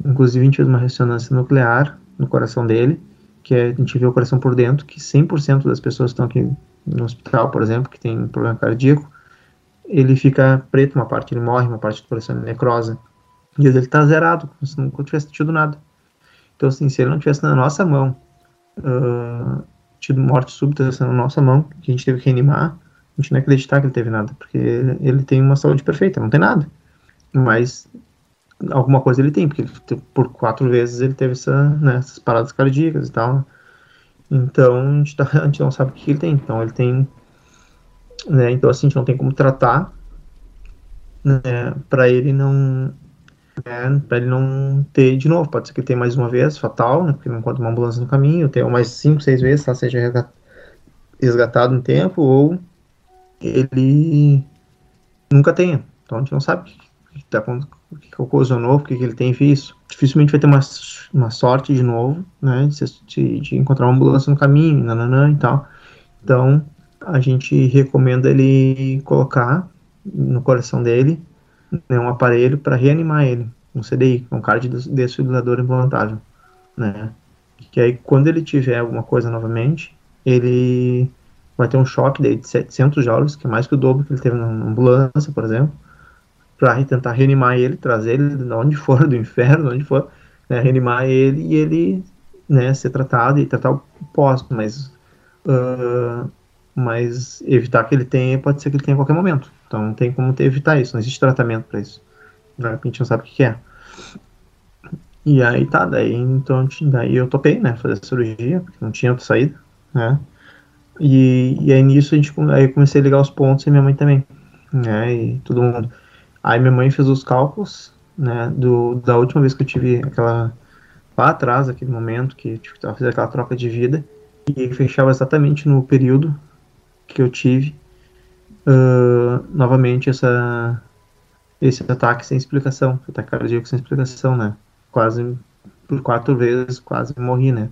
Inclusive a gente fez uma ressonância nuclear no coração dele, que é, a gente vê o coração por dentro, que 100% das pessoas que estão aqui no hospital, por exemplo, que tem problema cardíaco, ele fica preto uma parte, ele morre, uma parte do coração necrosa. E ele está zerado, como se nunca tivesse tido nada. Então, assim, se ele não tivesse na nossa mão, uh, tido morte súbita na nossa mão, que a gente teve que reanimar, a gente não acreditar que ele teve nada, porque ele tem uma saúde perfeita, não tem nada. Mas alguma coisa ele tem, porque por quatro vezes ele teve essa, né, essas paradas cardíacas e tal. Então a gente, tá, [LAUGHS] a gente não sabe o que ele tem. Então ele tem. Né, então assim, a gente não tem como tratar né, para ele não. Né, para ele não ter de novo. Pode ser que ele tenha mais uma vez, fatal, né, porque não encontra uma ambulância no caminho, tenha mais cinco, seis vezes, tá, seja resgatado no tempo, ou ele nunca tenha. Então a gente não sabe que, acontecendo o que ocasionou, por que ele tem visto. Dificilmente vai ter uma, uma sorte de novo, né, de, de encontrar uma ambulância no caminho, nananã e tal. Então, a gente recomenda ele colocar no coração dele né, um aparelho para reanimar ele, um CDI, um cardiodesfibrilador implantável, né, que aí quando ele tiver alguma coisa novamente, ele vai ter um choque de 700 joules, que é mais que o dobro que ele teve na ambulância, por exemplo, para tentar reanimar ele, trazer ele de onde for, do inferno, onde for, né, reanimar ele e ele né, ser tratado e tratar o pós, mas, uh, mas evitar que ele tenha, pode ser que ele tenha a qualquer momento. Então não tem como ter, evitar isso, não existe tratamento para isso. A gente não sabe o que, que é. E aí tá, daí, então, daí eu topei, né, fazer a cirurgia, porque não tinha outra saída, né, e, e aí nisso a gente, aí eu comecei a ligar os pontos e minha mãe também, né, e todo mundo. Aí minha mãe fez os cálculos, né, do, da última vez que eu tive aquela, lá atrás, aquele momento que tipo, eu aquela troca de vida, e fechava exatamente no período que eu tive uh, novamente essa, esse ataque sem explicação, ataque cardíaco sem explicação, né, quase por quatro vezes, quase morri, né.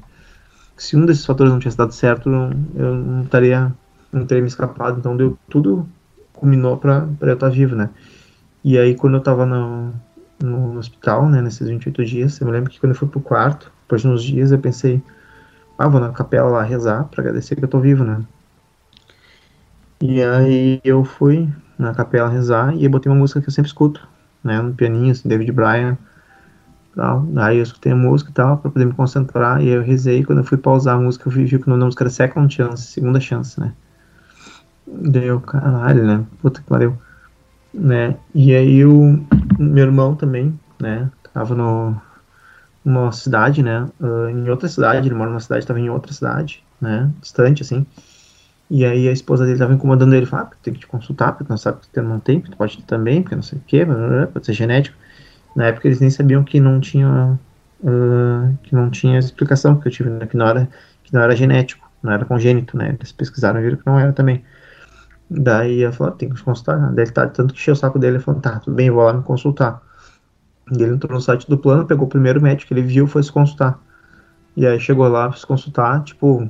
Se um desses fatores não tivesse dado certo, eu não estaria, não teria me escapado, então deu tudo, culminou para eu estar vivo, né. E aí, quando eu tava no, no, no, hospital, né, nesses 28 dias, eu me lembro que quando eu fui pro quarto, depois de uns dias, eu pensei, ah, vou na capela lá rezar pra agradecer que eu tô vivo, né. E aí eu fui na capela rezar e eu botei uma música que eu sempre escuto, né, no pianinho, assim, David Bryan, tal. Aí eu escutei a música e tal, pra poder me concentrar, e aí eu rezei, quando eu fui pausar a música, eu vi, vi que o nome da música era Second Chance, segunda chance, né. Deu, caralho, né, puta que pariu né? E aí o meu irmão também, né? Tava no uma cidade, né? Uh, em outra cidade, ele mora numa cidade, tava em outra cidade, né? Distante, assim. E aí a esposa dele tava incomodando ele, falou, ah, tem que te consultar, porque tu não sabe que tu não tem, tu pode também, porque não sei o quê, pode ser genético. Na época eles nem sabiam que não tinha uh, que não tinha explicação, porque eu tive, né, que não era que não era genético, não era congênito, né? Eles pesquisaram e viram que não era também. Daí ela falou, tem que consultar. Daí tá, tanto que encheu o saco dele, ele falou, tá, tudo bem, vou lá me consultar. E ele entrou no site do plano, pegou o primeiro médico que ele viu foi se consultar. E aí chegou lá, se consultar, tipo,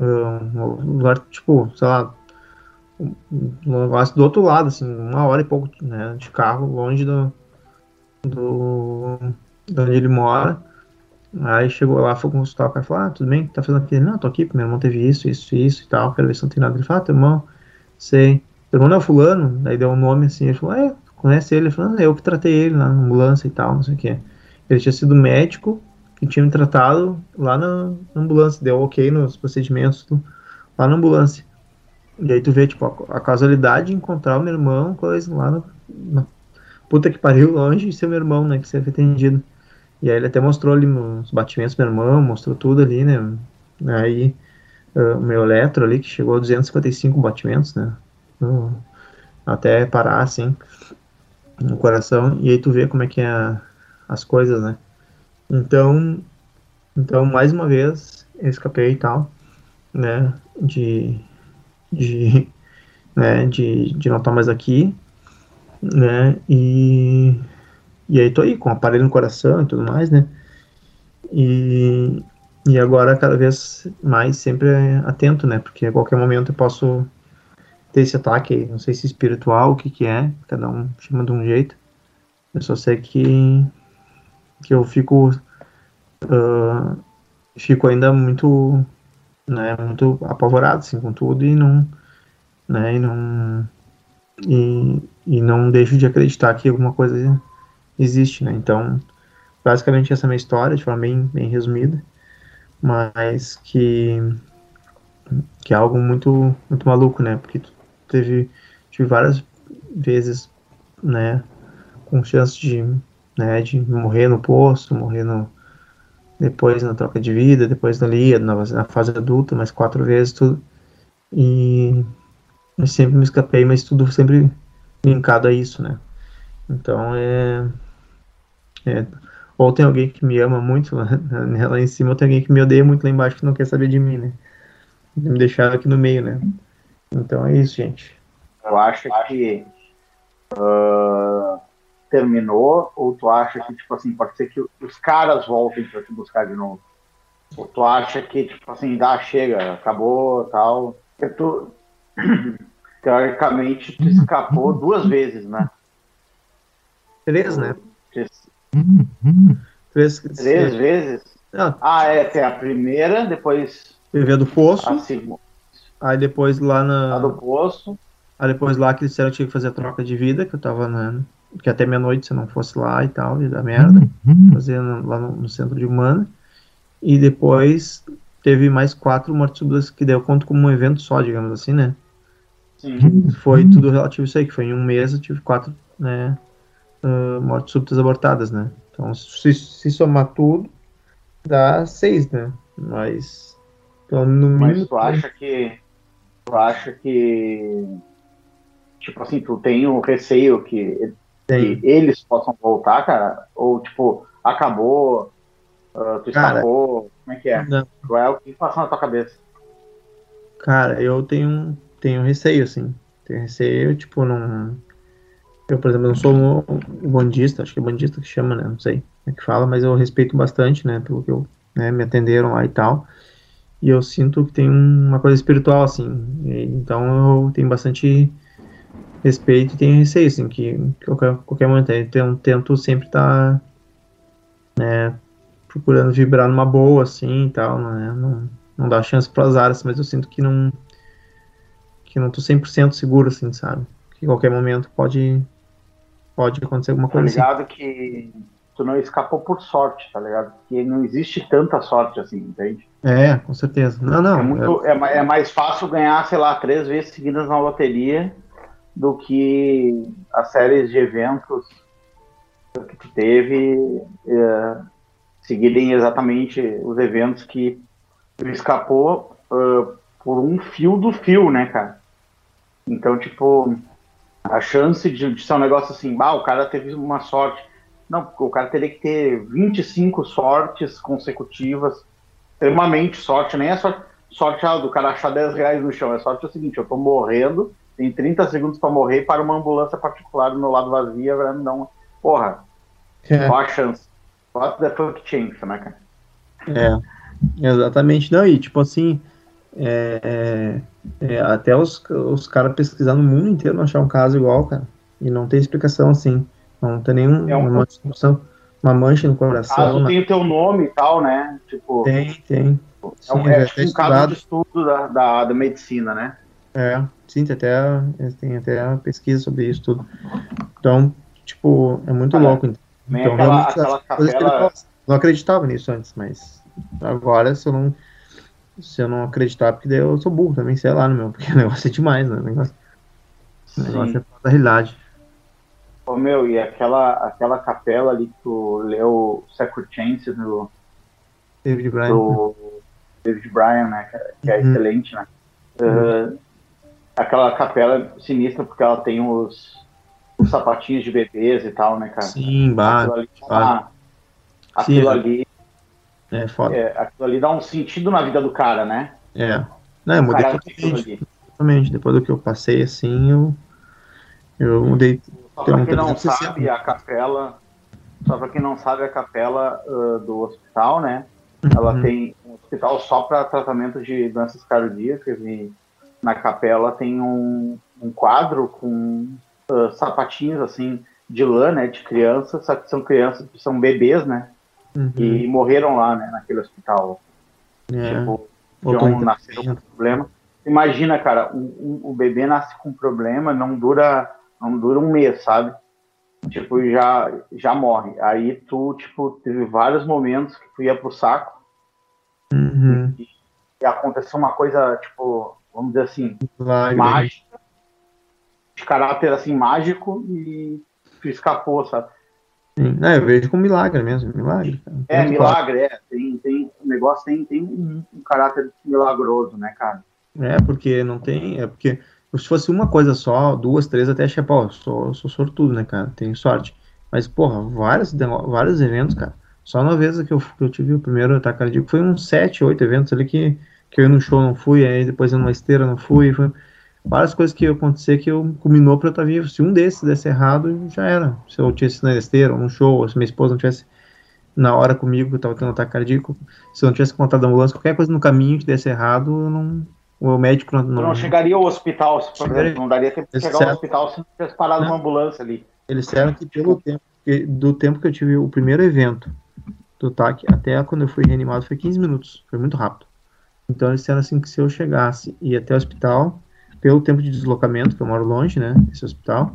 um lugar, tipo, sei lá, negócio do outro lado, assim, uma hora e pouco, né, de carro, longe do, do, de onde ele mora. Aí chegou lá, foi consultar, o cara falou, ah, tudo bem, tá fazendo aqui? Não, tô aqui, meu irmão teve isso, isso, isso e tal, quero ver se não tem nada. Ele falou, ah, teu irmão sei. É fulano, daí deu um nome assim, ele falou, é, conhece ele? Ele falou, eu que tratei ele lá na ambulância e tal, não sei o que. Ele tinha sido médico que tinha me tratado lá na, ambulância, deu ok nos procedimentos lá na ambulância. E aí tu vê, tipo, a, a casualidade de encontrar o meu irmão, coisa lá na, na puta que pariu, longe de ser meu irmão, né, que você foi atendido. E aí ele até mostrou ali os batimentos do meu irmão, mostrou tudo ali, né, aí uh, meu eletro ali, que chegou a 255 batimentos, né? Uh, até parar, assim, no coração. E aí tu vê como é que é as coisas, né? Então, então mais uma vez, eu escapei e tal, né? De, de, [LAUGHS] né, de, de não estar mais aqui. né? E, e aí tô aí com o aparelho no coração e tudo mais, né? E, e agora cada vez mais sempre atento, né? Porque a qualquer momento eu posso ter esse ataque, não sei se espiritual, o que que é, cada um chama de um jeito. Eu só sei que que eu fico uh, fico ainda muito né, muito apavorado assim com tudo e não né, e não e, e não deixo de acreditar que alguma coisa existe, né? Então, basicamente essa é a minha história, de forma bem, bem resumida, mas que que é algo muito muito maluco, né? Porque teve tive várias vezes, né, com chance de, né, de morrer no posto, morrer no depois na troca de vida, depois dali na, na fase adulta, mais quatro vezes tudo. E eu sempre me escapei, mas tudo sempre linkado a isso, né? Então é, é ou tem alguém que me ama muito lá, [LAUGHS] lá em cima, ou tem alguém que me odeia muito lá embaixo que não quer saber de mim, né? Me deixar aqui no meio, né? Então é isso, gente. Eu acho que uh, terminou, ou tu acha que, tipo assim, pode ser que os caras voltem para te buscar de novo? Ou tu acha que, tipo assim, dá, chega, acabou, tal. Porque tu, [CLEARS THROAT] teoricamente, tu escapou duas vezes, né? Três, né? Três, Três vezes? Não. Ah, é, tem a primeira, depois. Viver do Poço. Aí depois lá na. A do Poço. Aí depois lá que eles disseram que tinha que fazer a troca de vida, que eu tava na. Que até meia-noite se não fosse lá e tal, ia dar merda. Uhum. Fazendo lá no, no, centro de humana. E depois teve mais quatro mortes súbitas que deu conta como um evento só, digamos assim, né? Sim. Foi tudo relativo a isso aí, que foi em um mês eu tive quatro, né? Uh, mortes súbitas abortadas, né? Então, se, se somar tudo, dá seis, né? Mas. Então, no mínimo, Mas tu acha que. Tu acha que tipo assim, tu tem o receio que, que eles possam voltar, cara? Ou, tipo, acabou, uh, tu cara, escapou, como é que é? Não. Qual é o que passou na tua cabeça? Cara, eu tenho, tenho receio, assim. Tenho receio, tipo, não... Eu, por exemplo, não sou bandista, acho que é bandista que chama, né? Não sei é que fala, mas eu respeito bastante, né? Pelo que eu, né, me atenderam lá e tal. E eu sinto que tem uma coisa espiritual, assim. E, então eu tenho bastante respeito e tenho receio, assim, que, qualquer, qualquer momento. Então, tento sempre estar, tá, né, procurando vibrar numa boa, assim, e tal, né, não, não dá chance para as áreas, mas eu sinto que não, que não tô 100% seguro, assim, sabe? Que qualquer momento pode, pode acontecer alguma coisa tá ligado assim. que tu não escapou por sorte, tá ligado? Porque não existe tanta sorte assim, entende? É, com certeza. Não, não. É, muito, é... é, é mais fácil ganhar, sei lá, três vezes seguidas na loteria do que as séries de eventos que tu teve é, seguirem exatamente os eventos que tu escapou uh, por um fio do fio, né, cara? Então, tipo, a chance de, de ser um negócio assim, ah, o cara teve uma sorte. Não, porque o cara teria que ter 25 sortes consecutivas, extremamente sorte, nem é sorte, sorte ah, do cara achar 10 reais no chão, é sorte é o seguinte, eu tô morrendo, tem 30 segundos para morrer para uma ambulância particular do meu lado vazia vai me dar uma. Porra, é. qual a chance? What the fuck chance, né, cara? É, exatamente. Não, e tipo assim, é, é, é até os, os caras pesquisando no mundo inteiro não achar um caso igual, cara. E não tem explicação assim. Não tem nenhuma é um, uma, uma mancha no coração. Caso né? tem o teu nome e tal, né? Tipo, tem, tem. Sim, é, um, é um caso de estudo da, da, da medicina, né? É, sim, tem até, tem até pesquisa sobre isso tudo. Então, tipo, é muito ah, louco. Então, aquela, realmente, aquela capela... não acreditava nisso antes, mas agora, se eu não, se eu não acreditar, porque daí eu sou burro também, sei lá, no meu, porque [LAUGHS] o negócio é demais, né? O negócio, o negócio é da realidade. Ô, meu, e aquela, aquela capela ali que tu leu Secret Chance do David Bryan, do David Bryan, né? Que, é, que é uhum. excelente, né? Uh, aquela capela sinistra porque ela tem os, os sapatinhos de bebês e tal, né, cara? Sim, aquilo ali, tá, aquilo Sim, ali é foda. É, aquilo ali dá um sentido na vida do cara, né? É. Não, eu mudei totalmente, totalmente. Depois do que eu passei, assim, eu, eu mudei Só para quem não sabe, a capela, só para quem não sabe, a capela uh, do hospital, né? Uhum. Ela tem um hospital só para tratamento de doenças cardíacas e na capela tem um, um quadro com uh, sapatinhos assim de lã, né, de crianças, só que são crianças que são bebês, né? Uhum. E morreram lá, né, naquele hospital. É. Tipo, um nasceram com problema. Imagina, cara, um, um, o bebê nasce com problema, não dura, não dura um mês, sabe? Tipo, já, já morre. Aí tu, tipo, teve vários momentos que tu ia pro saco uhum. e, e, aconteceu uma coisa, tipo, vamos dizer assim, Vai, mágica, de caráter, assim, mágico e tu escapou, sabe? É, eu vejo como milagre mesmo, milagre. Cara. É, Muito milagre, claro. é. Tem, tem, o negócio tem, tem um, um, caráter milagroso, né, cara? É, porque não tem. É porque se fosse uma coisa só, duas, três, até achei, pô, sou, sou sortudo, né, cara? Tenho sorte. Mas, porra, vários, vários eventos, cara. Só uma vez que eu, que eu tive o primeiro ataque cardíaco, foi uns sete, oito eventos ali que, que eu ia no show não fui, aí depois numa esteira não fui. Foi, várias coisas que iam acontecer que eu culminou para eu estar vivo. Se um desses desse errado, já era. Se eu tivesse na esteira, num show, ou se minha esposa não tivesse na hora comigo, que eu tava tendo um ataque cardíaco, se eu não tivesse contado a ambulância, qualquer coisa no caminho que desse errado, não, o médico não, não, não chegaria ao hospital, se, não daria tempo de chegar ao hospital se não tivesse parado uma ambulância ali. Eles disseram que pelo tempo, que, do tempo que eu tive o primeiro evento do TAC até quando eu fui reanimado foi 15 minutos, foi muito rápido. Então eles disseram assim que se eu chegasse e até o hospital, pelo tempo de deslocamento, que eu moro longe, né, esse hospital,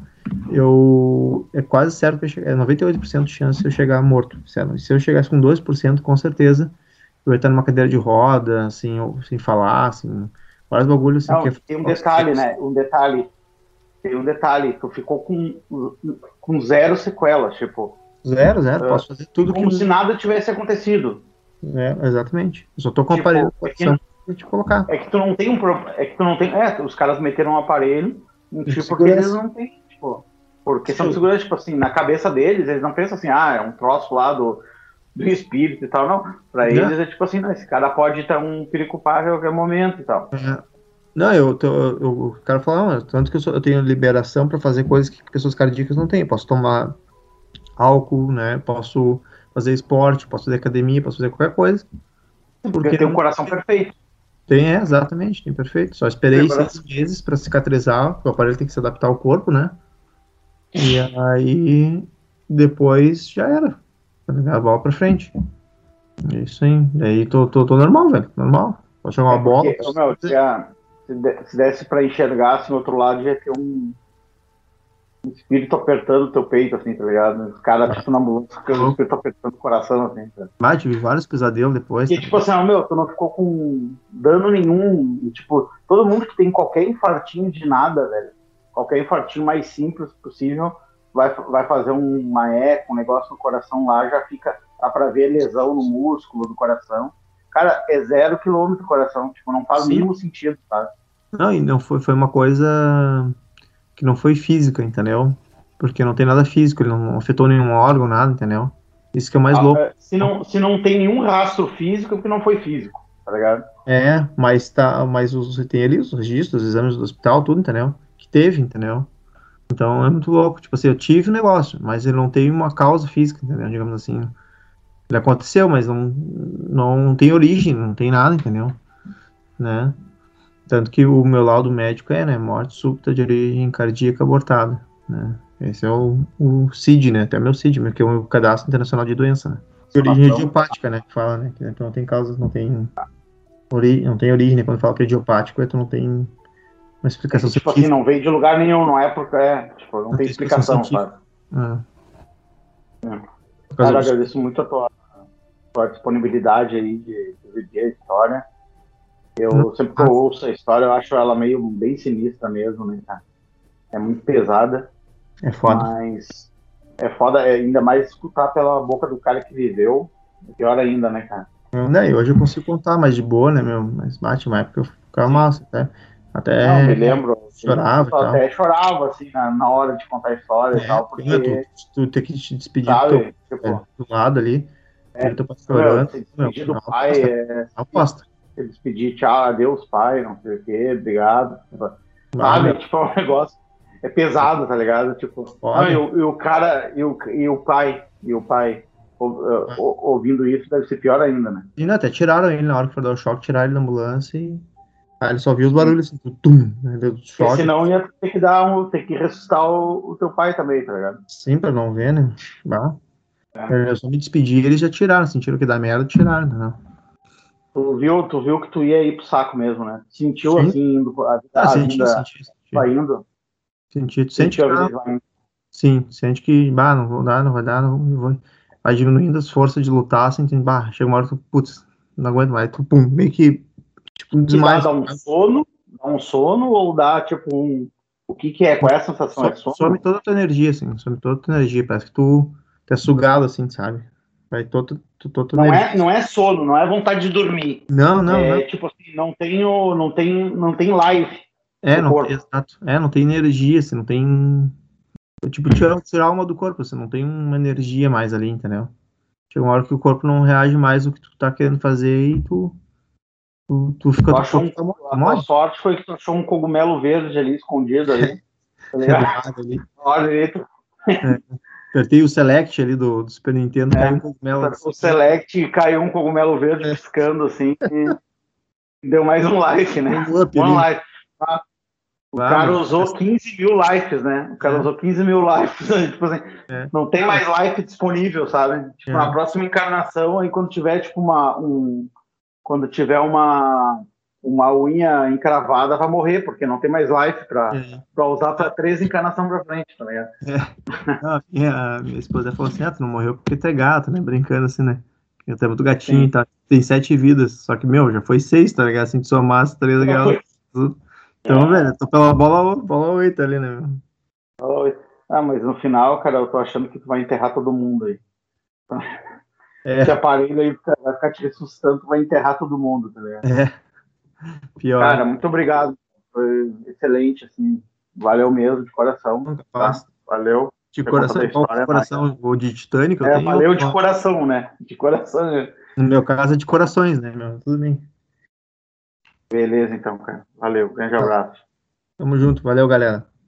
eu é quase certo que eu chegar, é 98% de chance de eu chegar morto, certo? Se eu chegasse com 2%, com certeza eu ia estar numa cadeira de roda, assim, ou, sem falar, assim, vários bagulhos assim, Não, que tem um detalhe, né? Um detalhe. Tem um detalhe, tu ficou com, com zero sequelas, tipo. Zero, zero, uh, posso fazer tudo como que... se nada tivesse acontecido. É, exatamente. Eu só tô com tipo, o aparelho te colocar. É que tu não tem um é que tu não tem, é, os caras meteram um aparelho, um tipo porque eles não tem, tipo, por questão de segurança, tipo assim, na cabeça deles, eles não pensam assim, ah, é um troço lá do, do espírito e tal, não. Pra eles é tipo assim, não, esse cara pode ter um perigo a qualquer momento e tal. É. Não, eu, tô, eu, o cara fala, tanto que eu, sou, eu tenho liberação para fazer coisas que pessoas cardíacas não têm. Eu posso tomar álcool, né? Posso fazer esporte, posso fazer academia, posso fazer qualquer coisa. Porque tem um coração perfeito. Tem, é, exatamente, tem perfeito. Só esperei seis meses para cicatrizar, o aparelho tem que se adaptar ao corpo, né? E aí depois já era. Tá ligado? Bola pra frente. É isso aí. Daí tô, tô, tô normal, velho. Normal. Pode jogar uma é bola. Meu, se, se desse pra enxergar assim, no outro lado, já ia ter um, um espírito apertando o teu peito, assim, tá ligado? Os caras, tipo, na ambulância, o espírito apertando o coração, assim. Tá? Ah, tive vários pesadelos depois. E, tá tipo assim, ó, meu, tu não ficou com dano nenhum. E, tipo, todo mundo que tem qualquer infartinho de nada, velho, qualquer infartinho mais simples possível, vai, vai fazer uma eco, um negócio no coração lá, já fica, dá pra ver lesão no músculo do coração. Cara, é zero quilômetro o coração, tipo, não faz o mínimo sentido, sabe? Não, e não foi, foi uma coisa que não foi física, entendeu? Porque não tem nada físico, ele não afetou nenhum órgão, nada, entendeu? Isso que é mais ah, louco. É, se não, se não tem nenhum rastro físico, é porque não foi físico, tá ligado? É, mas tá, mas você tem ali os registros, os exames do hospital, tudo, entendeu? Que teve, entendeu? Então é muito louco. Tipo assim, eu tive o um negócio, mas ele não tem uma causa física, entendeu? Digamos assim. Ele aconteceu, mas não, não tem origem, não tem nada, entendeu? Né? Tanto que o meu laudo médico é, né? Morte súbita de origem cardíaca abortada, né? Esse é o, o CID, né? Até meu CID, que é o Cadastro Internacional de Doença, né? De origem idiopática, né? Que fala, né? Então não tem causas, não tem, ori não tem origem, né? Quando fala que é idiopático, então não tem uma explicação é, Tipo assim, não veio de lugar nenhum, não é porque é, tipo, não, não tem, tem, explicação, sabe? É. É. Cara, agradeço muito a tua, tua disponibilidade aí de dividir a história. Eu hum. sempre que eu ouço a história, eu acho ela meio bem sinistra mesmo, né, cara? É muito pesada. É foda. Mas é foda é ainda mais escutar pela boca do cara que viveu. Pior ainda, né, cara? Né, hoje eu consigo contar mais de boa, né, meu? Mas bate uma época eu ficava massa, até. Até Não, me lembro. Chorava. Eu até chorava, assim, na, na, hora de contar a história é, e tal. Porque. Tu, tu ter que te despedir sabe, do, teu, tipo, é, do lado ali. É, teu pai chorando. Meu, se despedir do pai é. Aposta eles pedir tchau, adeus, pai, não sei o quê, obrigado. Sabe? Tipo, é um negócio. é pesado, tá ligado? Tipo, ah, e, o, e o cara, e o, e o pai, e o pai ouvindo isso deve ser pior ainda, né? E até tiraram ele na hora que foi dar o choque, tiraram ele da ambulância e. Ah, ele só viu os barulhos assim, tum, né? Deu choque. Senão ia ter que dar um, ter que ressuscitar o, o teu pai também, tá ligado? Sim, pra não ver, né? Bah. É. Eu só me despedi eles já tiraram, sentiram que dá merda, tiraram, né? Tu viu, tu viu que tu ia ir pro saco mesmo, né? Sentiu Sim. assim, indo, a, a ah, senti, vida senti, senti. vai indo? Senti, tu sente que, Sim, sente que, bah, não vou dar, não vai dar, não vou vai diminuindo as forças de lutar, assim, tem, bah, chega uma hora que tu, putz, não aguento mais, tu, pum, meio que, tipo, demais. Dá, um sono, dá um sono ou dá, tipo, um, o que que é, qual é a sensação? So, é sono? Some toda a tua energia, assim, some toda a tua energia, parece que tu, tu é sugado, assim, sabe? Vai todo, não é não é sono não é vontade de dormir não não é não. tipo assim não tenho não tem não tem live é não tem, exato é não tem energia assim não tem tipo, tirar, tirar a alma do corpo, você não tem uma energia mais ali, entendeu? Chega uma hora que o corpo não reage mais o que tu tá querendo fazer e tu, tu, tu fica... Tu achou um, a tua sorte foi que tu achou um cogumelo verde ali, escondido ali. [LAUGHS] tá ligado? ali. Olha é. Apertei o Select ali do, do Super Nintendo, é, caiu um cogumelo. O Select caiu um cogumelo verde é. piscando assim e [LAUGHS] deu mais um like, né? Um up, um like. Ah, o claro, cara usou 15 mil likes, né? O cara é. usou 15 mil likes. [LAUGHS] tipo assim, é. não tem mais like disponível, sabe? Tipo, é. na próxima encarnação, aí quando tiver, tipo, uma. Um, quando tiver uma uma unha encravada vai morrer, porque não tem mais life para é. usar para três encarnações para frente, tá ligado? É. minha, minha esposa falou assim: ah, tu não morreu porque tu é gato, né? Brincando assim, né? Eu tenho muito gatinho, tá? Tem sete vidas, só que, meu, já foi seis, tá ligado? Assim, de somasse, tá ligado? Então, é. velho, tô pela bola, bola 8 ali, né? Bola 8. Ah, mas no final, cara, eu tô achando que tu vai enterrar todo mundo aí. É. Esse aparelho aí vai ficar te ressuscitando, tu vai enterrar todo mundo, tá ligado? É. Pior. Cara, muito obrigado. Foi excelente, assim. Valeu mesmo, de coração. Tá? Valeu. De coração, história, coração ou de titânico? É, valeu de coração, né? De coração. Né? No meu caso é de corações, né? Meu? Tudo bem. Beleza, então, cara. Valeu. Grande tá. abraço. Tamo junto. Valeu, galera.